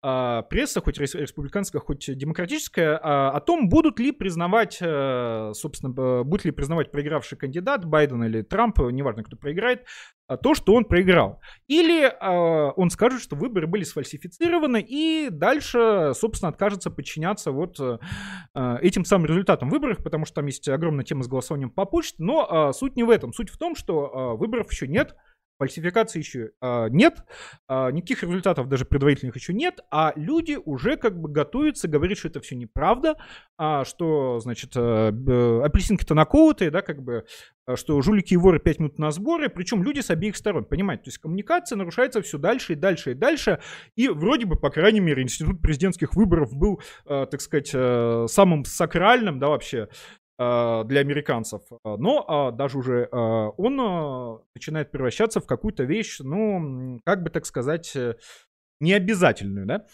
пресса, хоть республиканская, хоть демократическая, а, о том, будут ли признавать, э, собственно, будет ли признавать проигравший кандидат, Байден или Трамп, неважно, кто проиграет, а, то, что он проиграл. Или он скажет, что выборы были сфальсифицированы, и дальше, собственно, откажется подчиняться вот э, этим самым результатам выборов, потому что там есть огромная тема с голосованием по почте, но суть не в этом. Суть в том, что выборов еще нет, Фальсификации еще э, нет, э, никаких результатов даже предварительных еще нет, а люди уже как бы готовятся говорить, что это все неправда, а, что, значит, э, э, апельсинки-то наколотые, да, как бы, что жулики и воры 5 минут на сборы, причем люди с обеих сторон, понимаете, то есть коммуникация нарушается все дальше и дальше и дальше, и вроде бы, по крайней мере, институт президентских выборов был, э, так сказать, э, самым сакральным, да, вообще, для американцев. Но а, даже уже а, он а, начинает превращаться в какую-то вещь, ну, как бы так сказать, э, необязательную, да.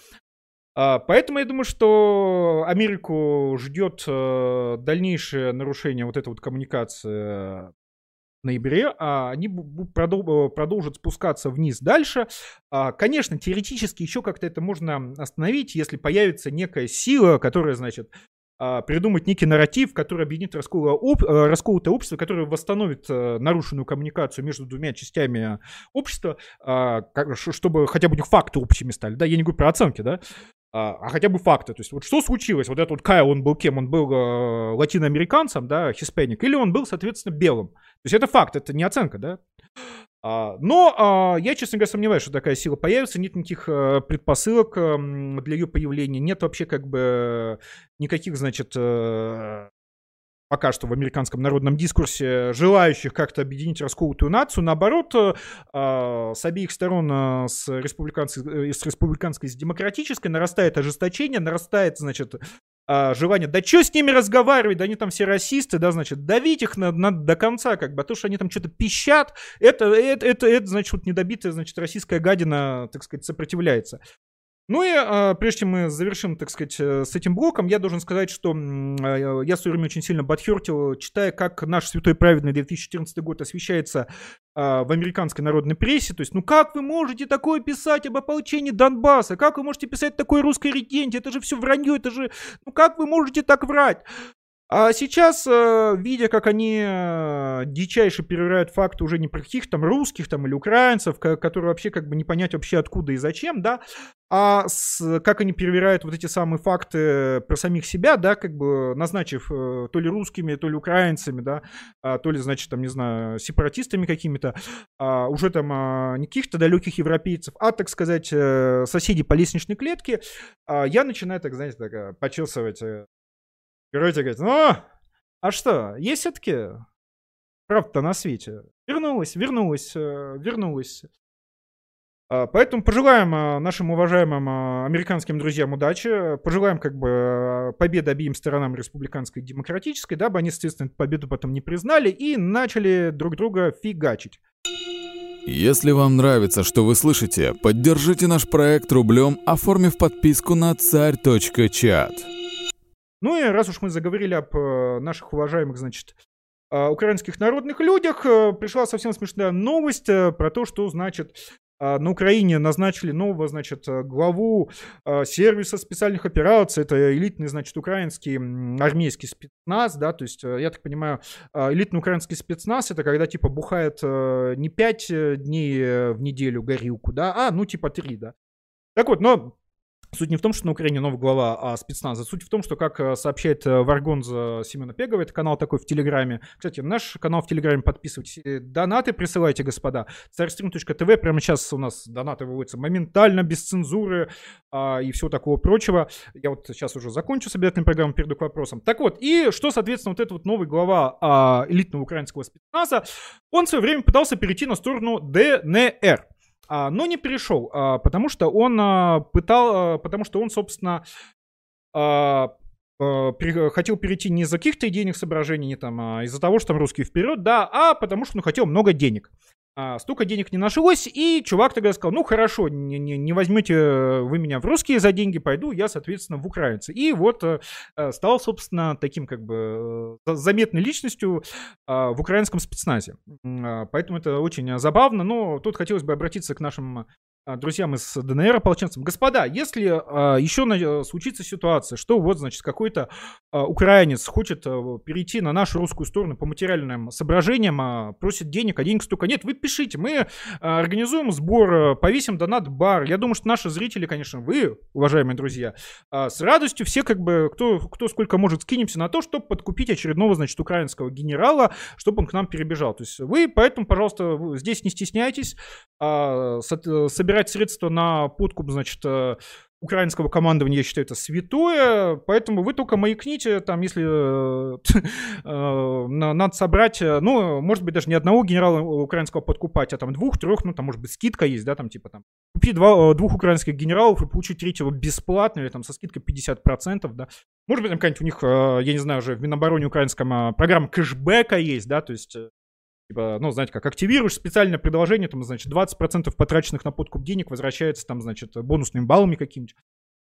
Поэтому я думаю, что Америку ждет э, дальнейшее нарушение вот этой вот коммуникации ноябре, а они продолжат спускаться вниз дальше. Конечно, теоретически еще как-то это можно остановить, если появится некая сила, которая, значит, а, придумать некий нарратив, который объединит э, расколотое общество, которое восстановит э, нарушенную коммуникацию между двумя частями общества, а, чтобы хотя бы у них факты общими стали. Да, я не говорю про оценки, да, а, а хотя бы факты. То есть вот что случилось? Вот этот вот Кайл, он был кем? Он был э, латиноамериканцем, да, хиспаник, или он был, соответственно, белым? То есть это факт, это не оценка, да? А, но а, я, честно говоря, сомневаюсь, что такая сила появится. Нет никаких э, предпосылок для ее появления. Нет вообще как бы никаких, значит, э, пока что в американском народном дискурсе желающих как-то объединить расколотую нацию. Наоборот, э, с обеих сторон, с республиканской, с республиканской, с демократической, нарастает ожесточение, нарастает, значит, желание, да что с ними разговаривать, да они там все расисты, да, значит, давить их надо, надо до конца, как бы, а то, что они там что-то пищат, это, это, это, это, значит, вот недобитая, значит, российская гадина, так сказать, сопротивляется. Ну и а, прежде чем мы завершим, так сказать, э, с этим блоком, я должен сказать, что а, я в свое время очень сильно подхертил, читая, как наш святой праведный 2014 год освещается а, в американской народной прессе. То есть, ну как вы можете такое писать об ополчении Донбасса? Как вы можете писать такой русской регенте? Это же все вранье, это же... Ну как вы можете так врать? А сейчас, э, видя, как они э, дичайше перевирают факты уже не про каких там русских там или украинцев, которые вообще как бы не понять вообще откуда и зачем, да, а с, как они перевирают вот эти самые факты про самих себя, да, как бы назначив э, то ли русскими, то ли украинцами, да, а, то ли, значит, там, не знаю, сепаратистами какими-то, а, уже там а, не каких-то далеких европейцев, а, так сказать, соседей по лестничной клетке, я начинаю, так, знаете, так, почесывать Короче, говорит, ну, а что, есть все-таки правда-то на свете? Вернулась, вернулась, э, вернулась. А, поэтому пожелаем а, нашим уважаемым а, американским друзьям удачи, пожелаем как бы победы обеим сторонам республиканской и демократической, дабы они, естественно, победу потом не признали и начали друг друга фигачить. Если вам нравится, что вы слышите, поддержите наш проект рублем, оформив подписку на царь.чат. Ну и раз уж мы заговорили об э, наших уважаемых, значит, э, украинских народных людях, э, пришла совсем смешная новость про то, что, значит, на Украине назначили нового, значит, главу сервиса специальных операций. Это элитный, значит, украинский армейский спецназ, да, то есть, я так понимаю, элитный украинский спецназ это когда, типа, бухает не 5 дней в неделю горилку, да, а, ну, типа, 3, да. Так вот, но Суть не в том, что на Украине новая глава а спецназа. Суть в том, что, как э, сообщает э, Варгонза Семена Пегова, это канал такой в Телеграме. Кстати, наш канал в Телеграме подписывайтесь. Донаты присылайте, господа. Царьстрим.тв. Прямо сейчас у нас донаты выводятся моментально, без цензуры а, и всего такого прочего. Я вот сейчас уже закончу с обязательной программой, перейду к вопросам. Так вот, и что, соответственно, вот этот вот новый глава а, элитного украинского спецназа, он в свое время пытался перейти на сторону ДНР. А, но не перешел, а, потому что он а, пытал, потому что он, собственно, хотел перейти не из-за каких-то идейных соображений, не там, а из-за того, что там русские вперед, да, а потому что он хотел много денег. А, столько денег не нашлось, и чувак тогда сказал, ну хорошо, не, не, не возьмете вы меня в русские за деньги, пойду я, соответственно, в украинцы. И вот э, э стал, собственно, таким как бы э, заметной личностью э, в украинском спецназе. Э, поэтому это очень забавно, но тут хотелось бы обратиться к нашим э, друзьям из ДНР, ополченцам. Господа, если э, еще на, случится ситуация, что вот, значит, какой-то а, украинец хочет а, перейти на нашу русскую сторону по материальным соображениям, а, просит денег, а денег столько нет, вы пишите, мы организуем сбор, повесим донат-бар. Я думаю, что наши зрители, конечно, вы, уважаемые друзья, с радостью все как бы, кто, кто сколько может, скинемся на то, чтобы подкупить очередного, значит, украинского генерала, чтобы он к нам перебежал. То есть вы, поэтому, пожалуйста, здесь не стесняйтесь, собирать средства на подкуп, значит, украинского командования, я считаю, это святое, поэтому вы только маякните, там, если э, [laughs] э, надо собрать, э, ну, может быть, даже не одного генерала украинского подкупать, а там двух, трех, ну, там, может быть, скидка есть, да, там, типа, там, купи два, двух украинских генералов и получи третьего бесплатно, или там со скидкой 50%, да. Может быть, там какая-нибудь у них, я не знаю, уже в Минобороне украинском программа кэшбэка есть, да, то есть Типа, ну, знаете, как активируешь специальное предложение, там, значит, 20% потраченных на подкуп денег возвращается, там, значит, бонусными баллами какими-нибудь.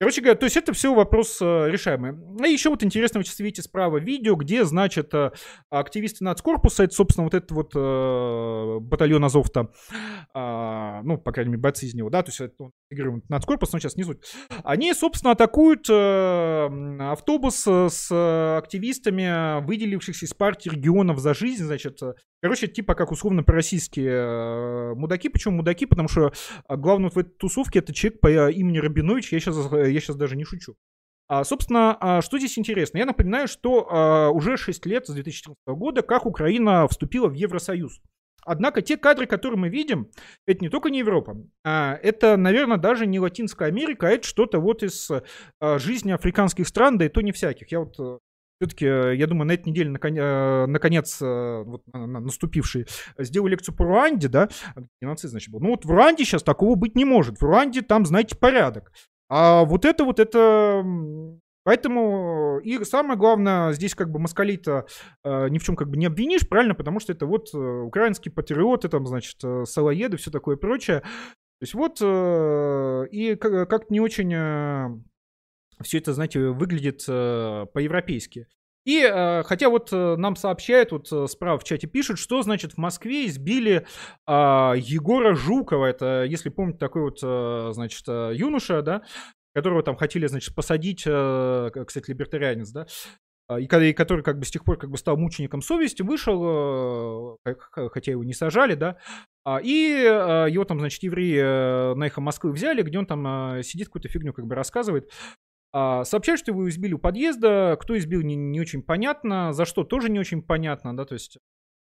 Короче говоря, то есть это все вопрос э, решаемый. А еще вот интересно, вы сейчас видите справа видео, где, значит, э, активисты нацкорпуса, это, собственно, вот этот вот э, батальон Азов-то, э, ну, по крайней мере, бойцы из него, да, то есть это интегрирует нацкорпус, но сейчас не суть. Они, собственно, атакуют автобус с активистами, выделившихся из партии регионов за жизнь, значит, Короче, типа как условно пророссийские мудаки. Почему мудаки? Потому что главный в этой тусовке это человек по имени Рабинович. Я сейчас, я сейчас даже не шучу. А, собственно, а, что здесь интересно? Я напоминаю, что а, уже 6 лет с 2014 года, как Украина вступила в Евросоюз. Однако те кадры, которые мы видим, это не только не Европа, а это, наверное, даже не Латинская Америка, а это что-то вот из а, жизни африканских стран, да и то не всяких. Я вот все-таки, э, я думаю, на этой неделе, э, наконец, э, вот, наступивший, сделал лекцию по Руанде, да, геноцид, значит, был. Ну вот в Руанде сейчас такого быть не может. В Руанде там, знаете, порядок. А вот это вот это... Поэтому и самое главное, здесь как бы москалита э, ни в чем как бы не обвинишь, правильно, потому что это вот украинские патриоты, там, значит, салоеды, все такое прочее. То есть вот, э, и как-то не очень все это, знаете, выглядит э, по-европейски. И э, хотя вот э, нам сообщают, вот э, справа в чате пишут, что значит в Москве избили э, Егора Жукова, это, если помните, такой вот, значит, юноша, да, которого там хотели, значит, посадить, кстати, либертарианец, да, и, и который как бы с тех пор как бы стал мучеником совести, вышел, хотя его не сажали, да, а, и его там, значит, евреи на эхо Москвы взяли, где он там сидит, какую-то фигню как бы рассказывает. А, сообщают, что его избили у подъезда. Кто избил, не, не очень понятно. За что, тоже не очень понятно, да, то есть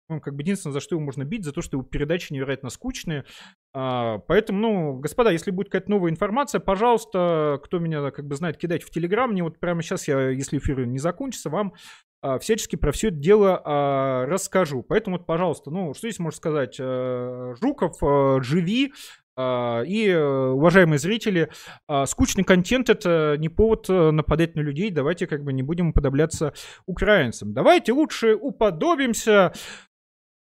ну, как бы единственное, за что его можно бить, за то, что его передачи невероятно скучные. А, поэтому, ну, господа, если будет какая-то новая информация, пожалуйста, кто меня как бы знает, кидайте в Телеграм. Мне вот прямо сейчас, я, если эфир не закончится, вам а, всячески про все это дело расскажу. Поэтому, вот, пожалуйста, ну, что здесь можно сказать? Жуков, живи, и, э, уважаемые зрители, а, скучный контент это не повод э, нападать на людей. Давайте как бы не будем уподобляться украинцам. Давайте лучше уподобимся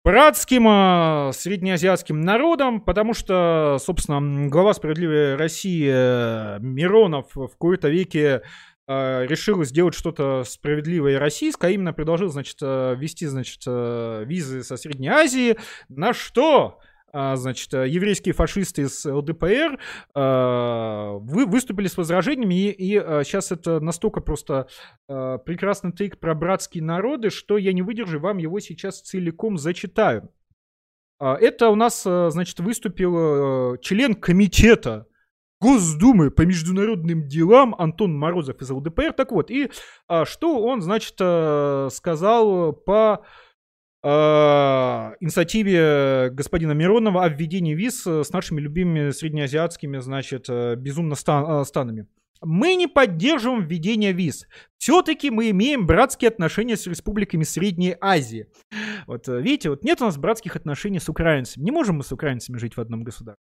братским а, среднеазиатским народам, потому что, собственно, глава «Справедливой России» э, Миронов в какой-то веке решил сделать что-то справедливое и российское, а именно предложил, значит, ввести, значит, визы со Средней Азии, на что а, значит, э, еврейские фашисты из ЛДПР а, вы выступили с возражениями, и, и сейчас а, это настолько просто прекрасный тейк про братские народы, что я не выдержу, вам его сейчас целиком зачитаю. Это у нас, значит, выступил член комитета Госдумы по международным делам Антон Морозов из ЛДПР. Так вот, и что он, значит, сказал по э, инициативе господина Миронова о введении виз э, с нашими любимыми среднеазиатскими, значит, э, безумно стан, э, станами. Мы не поддерживаем введение виз. Все-таки мы имеем братские отношения с республиками Средней Азии. Вот видите, вот нет у нас братских отношений с украинцами. Не можем мы с украинцами жить в одном государстве.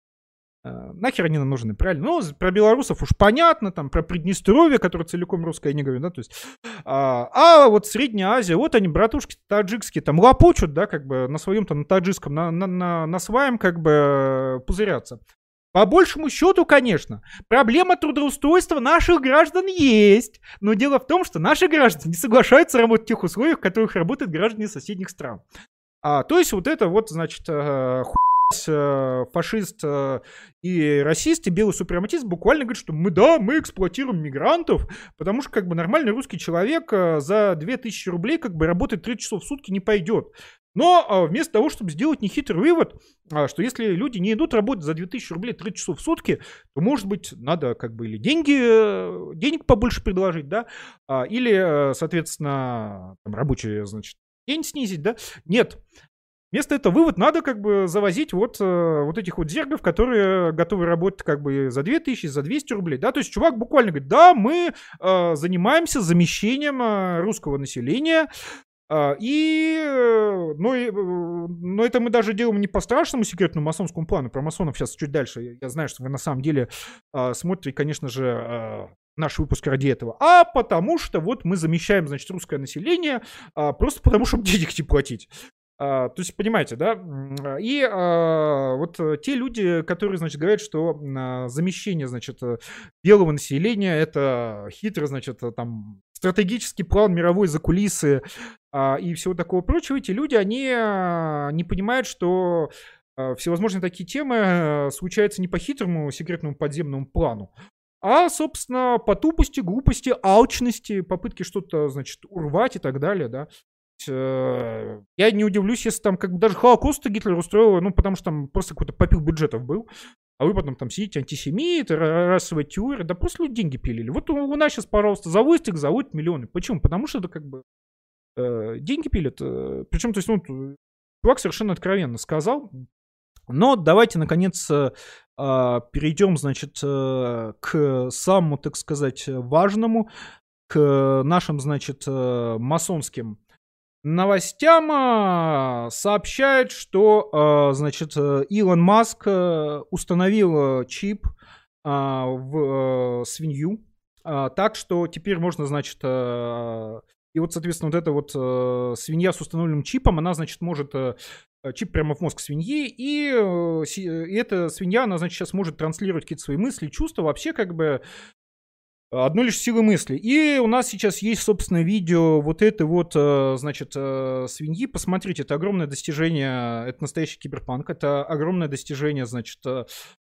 Э, нахер они нам нужны, правильно? Ну, про белорусов уж понятно, там, про Приднестровье, которое целиком русское, я не говорю, да, то есть, а, а вот Средняя Азия, вот они, братушки таджикские, там, лопочут, да, как бы, на своем, там, на таджикском, на, на, на, на своем, как бы, пузырятся. По большему счету, конечно, проблема трудоустройства наших граждан есть. Но дело в том, что наши граждане не соглашаются работать в тех условиях, в которых работают граждане соседних стран. А, то есть вот это вот, значит, э, э, фашист э, и расист, и белый супрематист буквально говорит, что мы, да, мы эксплуатируем мигрантов, потому что, как бы, нормальный русский человек э, за 2000 рублей, как бы, работать 3 часов в сутки не пойдет. Но вместо того, чтобы сделать нехитрый вывод, что если люди не идут работать за 2000 рублей 3 часов в сутки, то, может быть, надо как бы или деньги, э, денег побольше предложить, да, а, или, соответственно, там, рабочий, значит, день снизить, да. Нет, Вместо этого вывод надо как бы завозить вот, э, вот этих вот зергов, которые готовы работать как бы за 2000, за 200 рублей, да, то есть чувак буквально говорит, да, мы э, занимаемся замещением э, русского населения, э, и, но, э, но это мы даже делаем не по страшному секретному масонскому плану, про масонов сейчас чуть дальше, я знаю, что вы на самом деле смотрите, конечно же, наш выпуск ради этого, а потому что вот мы замещаем, значит, русское население просто потому, чтобы денег не платить. А, то есть, понимаете, да? И а, вот э, те люди, которые, значит, говорят, что а, замещение, значит, э, белого населения это хитро, значит, э, там стратегический план мировой закулисы а, и всего такого прочего, эти люди, они а, не понимают, что а, всевозможные такие темы случаются не по хитрому секретному подземному плану, а, собственно, по тупости, глупости, алчности, попытки что-то, значит, урвать и так далее, да. Э, я не удивлюсь, если там как бы даже Холокост Гитлер устроил, ну, потому что там просто какой-то попил бюджетов был. А вы потом там сидите, антисемиты, расовые теории, да просто люди деньги пилили. Вот у нас сейчас, пожалуйста, заводит их, заводит миллионы. Почему? Потому что это как бы э, деньги пилят. Э, причем, то есть, ну, чувак совершенно откровенно сказал. Но давайте, наконец, э, а, перейдем, значит, э, к самому, так сказать, важному, к нашим, значит, масонским новостям а, сообщает, что, а, значит, Илон Маск э, установил чип а, в э, свинью, так что теперь можно, значит, и вот, соответственно, вот эта вот э, свинья с установленным чипом, она, значит, может чип прямо в мозг свиньи, и, и эта свинья, она, значит, сейчас может транслировать какие-то свои мысли, чувства, вообще как бы Одну лишь силу мысли. И у нас сейчас есть, собственно, видео вот этой вот, э, значит, э, свиньи. Посмотрите, это огромное достижение, это настоящий киберпанк, это огромное достижение, значит, э,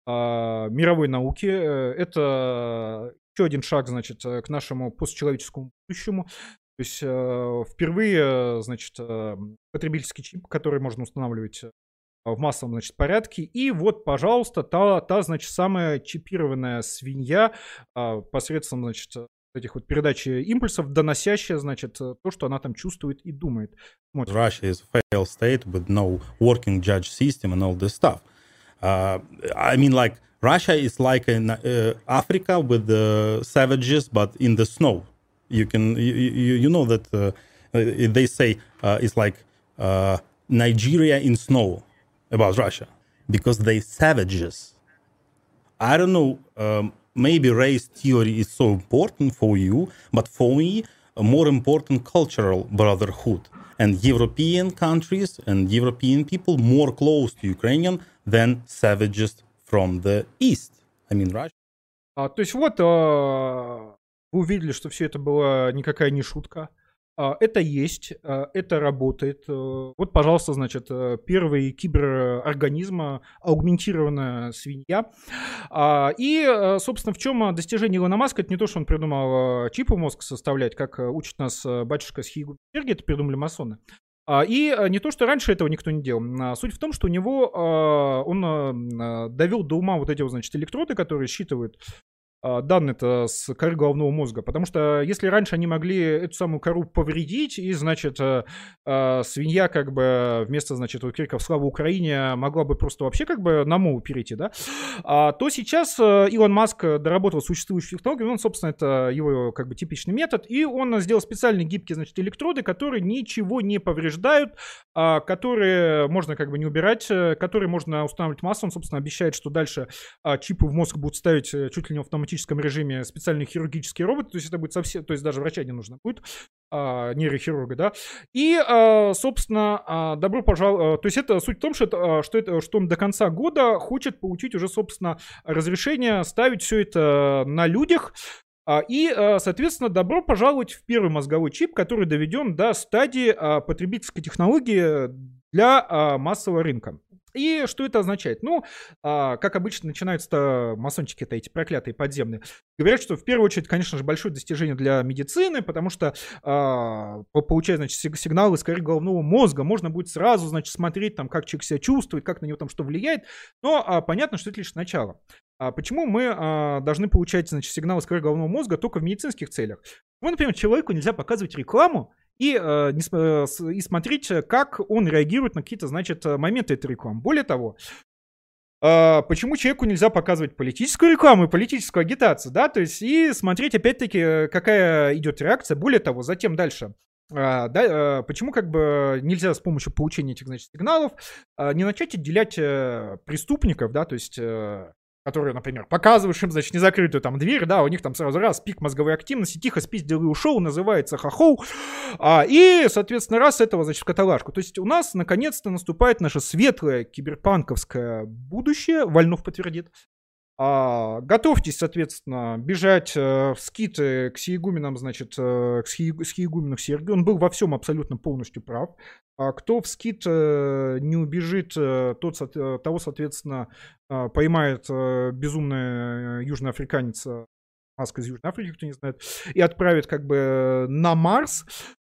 а, мировой науки. Это еще один шаг, значит, к нашему постчеловеческому будущему. То есть впервые, значит, потребительский чип, который можно устанавливать в массовом, значит, порядке. И вот, пожалуйста, та, та значит, самая чипированная свинья а, посредством, значит, этих вот передачи импульсов, доносящая, значит, то, что она там чувствует и думает. Смотрим. Russia is a failed state with no working judge system and all this stuff. Uh, I mean, like, Russia is like in uh, Africa with the savages, but in the snow. You can, you, you, you know that uh, they say uh, it's like uh, Nigeria in snow. about Russia because they savages. I don't know. Um, maybe race theory is so important for you, but for me, a more important cultural brotherhood and European countries and European people more close to Ukrainian than savages from the east. I mean, Russia. А, то есть вот а, вы увидели, что все это была никакая не шутка. А, это есть, а, это работает. Э, вот, пожалуйста, значит, первый киберорганизм, аугментированная свинья. А, и, собственно, в чем достижение Илона Маска? Это не то, что он придумал чипы мозг составлять, как учит нас батюшка Схигу Берги, это придумали масоны. И не то, что раньше этого никто не делал. Суть в том, что у него он довел до ума вот эти значит, электроды, которые считывают а, данные-то с коры головного мозга. Потому что если раньше они могли эту самую кору повредить, и, значит, э, э, свинья как бы вместо, значит, вот криков «Слава Украине» могла бы просто вообще как бы на мову перейти, да, а, то сейчас э, Илон Маск доработал существующую технологию, он, собственно, это его как бы типичный метод, и он сделал специальные гибкие, значит, электроды, которые ничего не повреждают, а, которые можно как бы не убирать, которые можно устанавливать массу, он, собственно, обещает, что дальше а, чипы в мозг будут ставить чуть ли не автоматически автоматическом режиме специальные хирургические роботы, то есть это будет совсем, то есть даже врача не нужно будет, а, нейрохирурга, да, и, а, собственно, а, добро пожаловать, а, то есть это суть в том, что, это, а, что, это, что он до конца года хочет получить уже, собственно, разрешение ставить все это на людях, а, и, а, соответственно, добро пожаловать в первый мозговой чип, который доведен до стадии потребительской технологии для массового рынка. И что это означает? Ну, а, как обычно начинаются масончики-то эти проклятые подземные. Говорят, что в первую очередь, конечно же, большое достижение для медицины, потому что а, получая, значит, сигналы коры головного мозга, можно будет сразу, значит, смотреть там, как человек себя чувствует, как на него там что влияет. Но а, понятно, что это лишь начало. А почему мы а, должны получать, значит, сигналы коры головного мозга только в медицинских целях? Ну, например, человеку нельзя показывать рекламу, и, э, и смотреть, как он реагирует на какие-то, значит, моменты этой рекламы. Более того, э, почему человеку нельзя показывать политическую рекламу и политическую агитацию, да, то есть и смотреть, опять-таки, какая идет реакция. Более того, затем дальше. Да, почему как бы нельзя с помощью получения этих значит, сигналов не начать отделять э, преступников, да, то есть э, которые, например, показываешь им, значит, незакрытую там дверь, да, у них там сразу раз пик мозговой активности, тихо спиздил и ушел, называется хохоу, а, и, соответственно, раз этого, значит, в каталажку. То есть у нас, наконец-то, наступает наше светлое киберпанковское будущее, Вольнов подтвердит, а, готовьтесь, соответственно, бежать э, в скиты к сиегуменам, значит, э, к сиегумену Сергию. Он был во всем абсолютно полностью прав. А кто в скит э, не убежит, э, тот, э, того, соответственно, э, поймает э, безумный южноафриканец Маск из Южной Африки, кто не знает, и отправит как бы на Марс.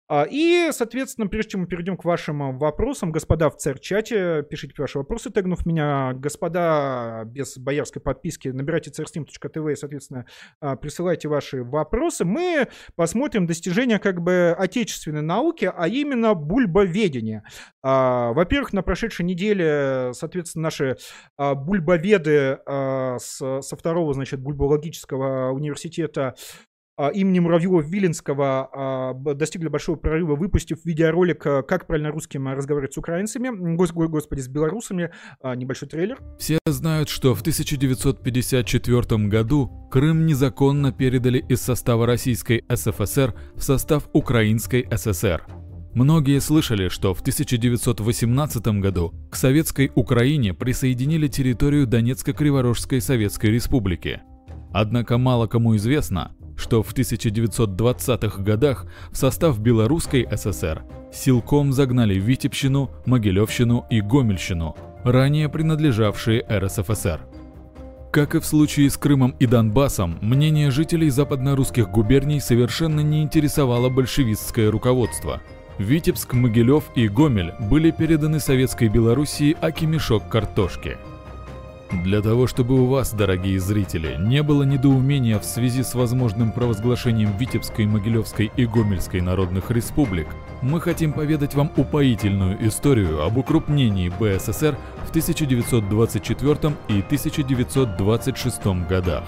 А, и, соответственно, прежде чем мы перейдем к вашим а, вопросам, господа в царь-чате, пишите ваши вопросы, тегнув меня. Господа без боярской подписки, набирайте царстим.тв и, соответственно, а, присылайте ваши вопросы. Мы посмотрим достижения как бы отечественной науки, а именно бульбоведения. Во-первых, на прошедшей неделе, соответственно, наши бульбоведы со второго, значит, бульбологического университета имени Муравьева-Виленского а, достигли большого прорыва, выпустив видеоролик а, «Как правильно русским разговаривать с украинцами», господи, с белорусами, небольшой трейлер. Все знают, что в 1954 году Крым незаконно передали из состава Российской СФСР в состав Украинской ССР. Многие слышали, что в 1918 году к советской Украине присоединили территорию Донецко-Криворожской Советской Республики. Однако мало кому известно, что в 1920-х годах в состав Белорусской ССР силком загнали Витебщину, Могилевщину и Гомельщину, ранее принадлежавшие РСФСР. Как и в случае с Крымом и Донбассом, мнение жителей западно-русских губерний совершенно не интересовало большевистское руководство. Витебск, Могилев и Гомель были переданы советской Белоруссии аки мешок картошки – для того, чтобы у вас, дорогие зрители, не было недоумения в связи с возможным провозглашением Витебской, Могилевской и Гомельской народных республик, мы хотим поведать вам упоительную историю об укрупнении БССР в 1924 и 1926 годах.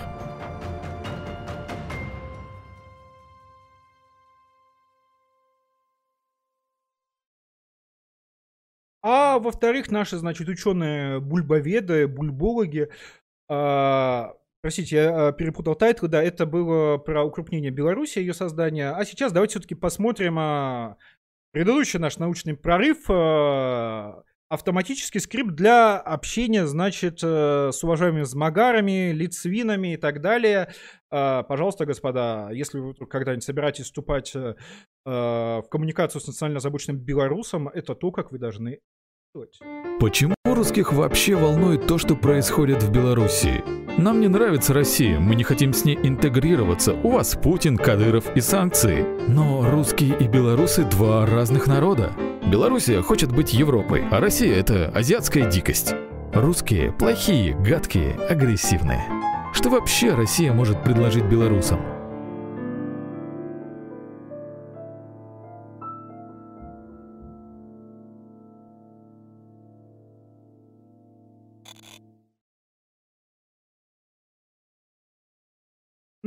А во-вторых, наши, значит, ученые бульбоведы, бульбологи, а, простите, я а, перепутал title, да, это было про укрупнение Беларуси, ее создание. А сейчас давайте все-таки посмотрим а, предыдущий наш научный прорыв, а, автоматический скрипт для общения, значит, э, с уважаемыми змагарами, литвинами и так далее. А, пожалуйста, господа, если вы когда-нибудь собираетесь вступать э, в коммуникацию с национально озабоченным белорусом, это то, как вы должны. Почему русских вообще волнует то, что происходит в Беларуси? Нам не нравится Россия, мы не хотим с ней интегрироваться. У вас Путин, Кадыров и санкции. Но русские и белорусы – два разных народа. Белоруссия хочет быть Европой, а Россия – это азиатская дикость. Русские – плохие, гадкие, агрессивные. Что вообще Россия может предложить белорусам?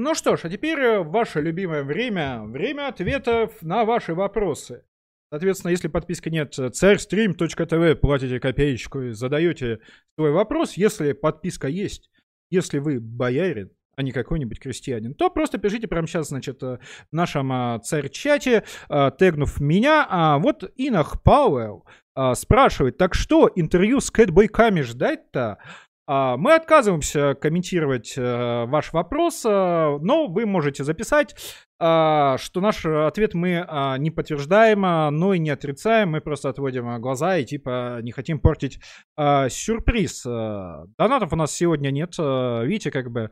Ну что ж, а теперь э, ваше любимое время, время ответов на ваши вопросы. Соответственно, если подписка нет, э, царьстрим.тв, платите копеечку и задаете свой вопрос. Если подписка есть, если вы боярин, а не какой-нибудь крестьянин, то просто пишите прямо сейчас, значит, э, в нашем царь-чате, тегнув меня. А вот Инах Пауэлл спрашивает, так что, интервью с Кэтбойками ждать-то? А, мы отказываемся комментировать э, ваш вопрос, э, но вы можете записать, э, что наш ответ мы не подтверждаем, но и не отрицаем. Мы просто отводим глаза и типа не хотим портить сюрприз. Донатов у нас сегодня нет. Видите, как бы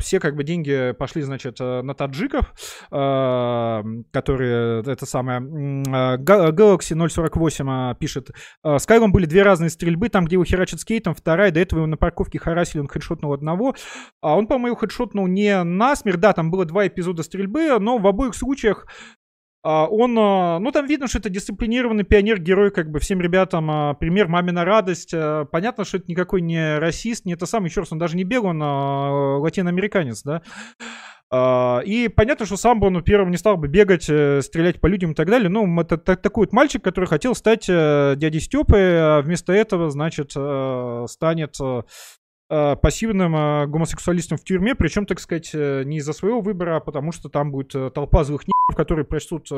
все как бы деньги пошли, значит, э, на таджиков, а, которые, это самое, а, Galaxy 048 пишет, с Кайлом были две разные стрельбы, там, где его херачат скейтом, вторая, до этого его на парковке харасили, он хедшотнул одного, а он, по-моему, хедшотнул не насмерть, да, там было два эпизода стрельбы, но в обоих случаях а, он, а, ну там видно, что это дисциплинированный пионер-герой, как бы всем ребятам а, пример мамина радость. Понятно, что это никакой не расист, не это сам, еще раз, он даже не бегал, он латиноамериканец, да. И понятно, что сам бы он первым не стал бы бегать, э, стрелять по людям и так далее. Ну, это такой вот мальчик, который хотел стать э, дядей Степой, а вместо этого, значит, э, станет пассивным гомосексуалистом в тюрьме, причем, так сказать, не из-за своего выбора, а потому что там будет толпа злых не***ов, которые прочтут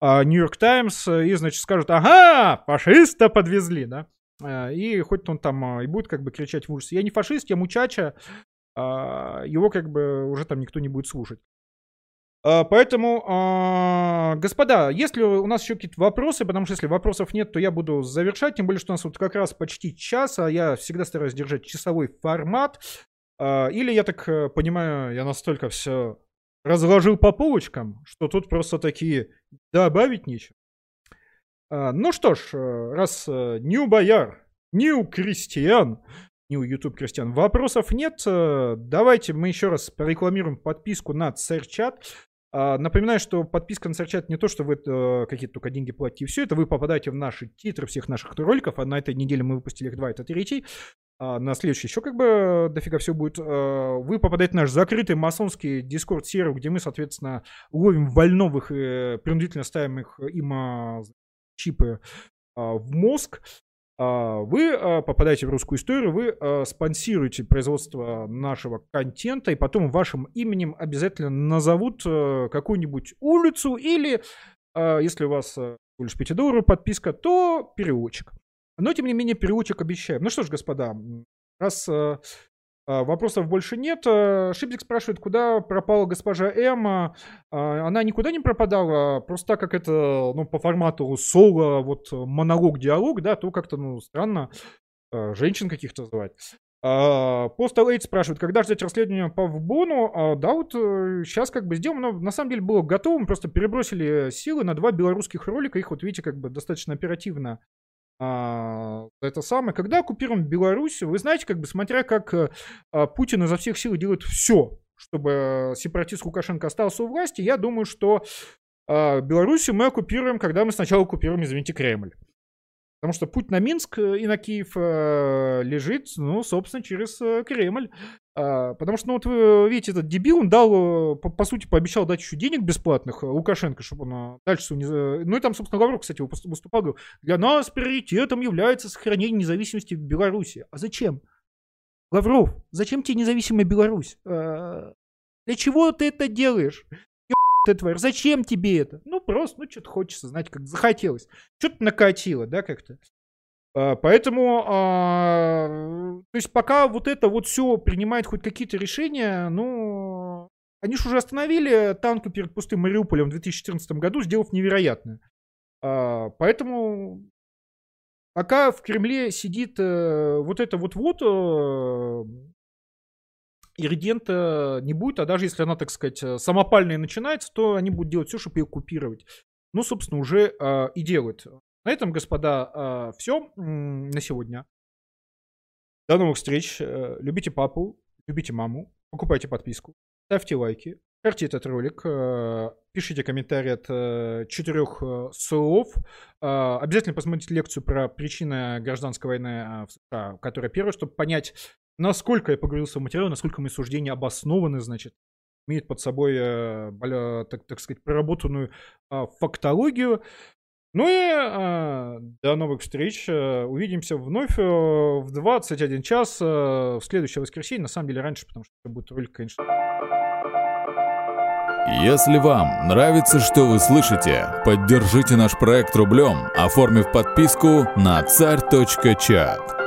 Нью-Йорк Таймс и, значит, скажут, ага, фашиста подвезли, да. И хоть он там и будет как бы кричать в ужасе, я не фашист, я мучача, его как бы уже там никто не будет слушать. А, поэтому, а, господа, если у нас еще какие-то вопросы, потому что если вопросов нет, то я буду завершать, тем более, что у нас вот как раз почти час, а я всегда стараюсь держать часовой формат. А, или, я так э, понимаю, я настолько все разложил по полочкам, что тут просто такие добавить нечего. Ну что ж, э, раз э, у бояр, не у крестьян, не у YouTube крестьян. Вопросов нет. Давайте мы еще раз порекламируем подписку на Церчат. А, напоминаю, что подписка на Серчат не то, что вы э, какие-то только деньги платите, все это вы попадаете в наши титры всех наших роликов, а на этой неделе мы выпустили их два, это третий. А на следующий еще как бы дофига все будет. А, вы попадаете в наш закрытый масонский дискорд сервер, где мы, соответственно, ловим вольновых и принудительно ставим их им а, чипы а, в мозг. Вы попадаете в русскую историю, вы спонсируете производство нашего контента, и потом вашим именем обязательно назовут какую-нибудь улицу или, если у вас лишь 5 долларов подписка, то переводчик. Но, тем не менее, переводчик обещаем. Ну что ж, господа, раз а, вопросов больше нет. А, Шипзик спрашивает, куда пропала госпожа Эмма. Она никуда не пропадала, просто так как это ну, по формату соло, вот монолог-диалог, да, то как-то ну, странно а, женщин каких-то звать. Постал Эйд спрашивает, когда ждать расследования по Вбону? Да, вот сейчас э, как бы сделано, но на самом деле было готово, мы просто перебросили силы на два белорусских ролика, их вот видите как бы достаточно оперативно а, это самое. Когда оккупируем Беларусь, вы знаете, как бы смотря как а, Путин изо всех сил делает все, чтобы сепаратист Лукашенко остался у власти, я думаю, что а, Белоруссию мы оккупируем, когда мы сначала оккупируем, извините, Кремль. Потому что путь на Минск и на Киев э, лежит, ну, собственно, через э, Кремль. А, потому что, ну, вот вы видите, этот дебил, он дал, э, по, по сути, пообещал дать еще денег бесплатных Лукашенко, чтобы он дальше... Не... Ну, и там, собственно, Лавров, кстати, выступал, говорил, для нас приоритетом является сохранение независимости в Беларуси. А зачем? Лавров, зачем тебе независимая Беларусь? А, для чего ты это делаешь? Ты тварь, зачем тебе это? Ну, просто, ну, что-то хочется, знаете, как захотелось. Что-то накатило, да, как-то. А, поэтому, а, то есть пока вот это вот все принимает хоть какие-то решения, ну, они же уже остановили танки перед пустым Мариуполем в 2014 году, сделав невероятное. А, поэтому пока в Кремле сидит э, вот это вот-вот, э, иридента не будет, а даже если она, так сказать, э, самопальная начинается, то они будут делать все, чтобы ее купировать. Ну, собственно, уже э, и делают. На этом, господа, э, все на сегодня. До новых встреч. Э, любите папу, любите маму, покупайте подписку, ставьте лайки, шарьте этот ролик, э, пишите комментарии от четырех слов. Обязательно посмотрите лекцию про причины гражданской войны в США, которая первая, чтобы понять, насколько я погрузился в материал, насколько мои суждения обоснованы, значит, имеют под собой, э, так, так сказать, проработанную э, фактологию. Ну и э, до новых встреч. Увидимся вновь э, в 21 час э, в следующее воскресенье. На самом деле раньше, потому что это будет ролик, конечно. Если вам нравится, что вы слышите, поддержите наш проект рублем, оформив подписку на царь.чат.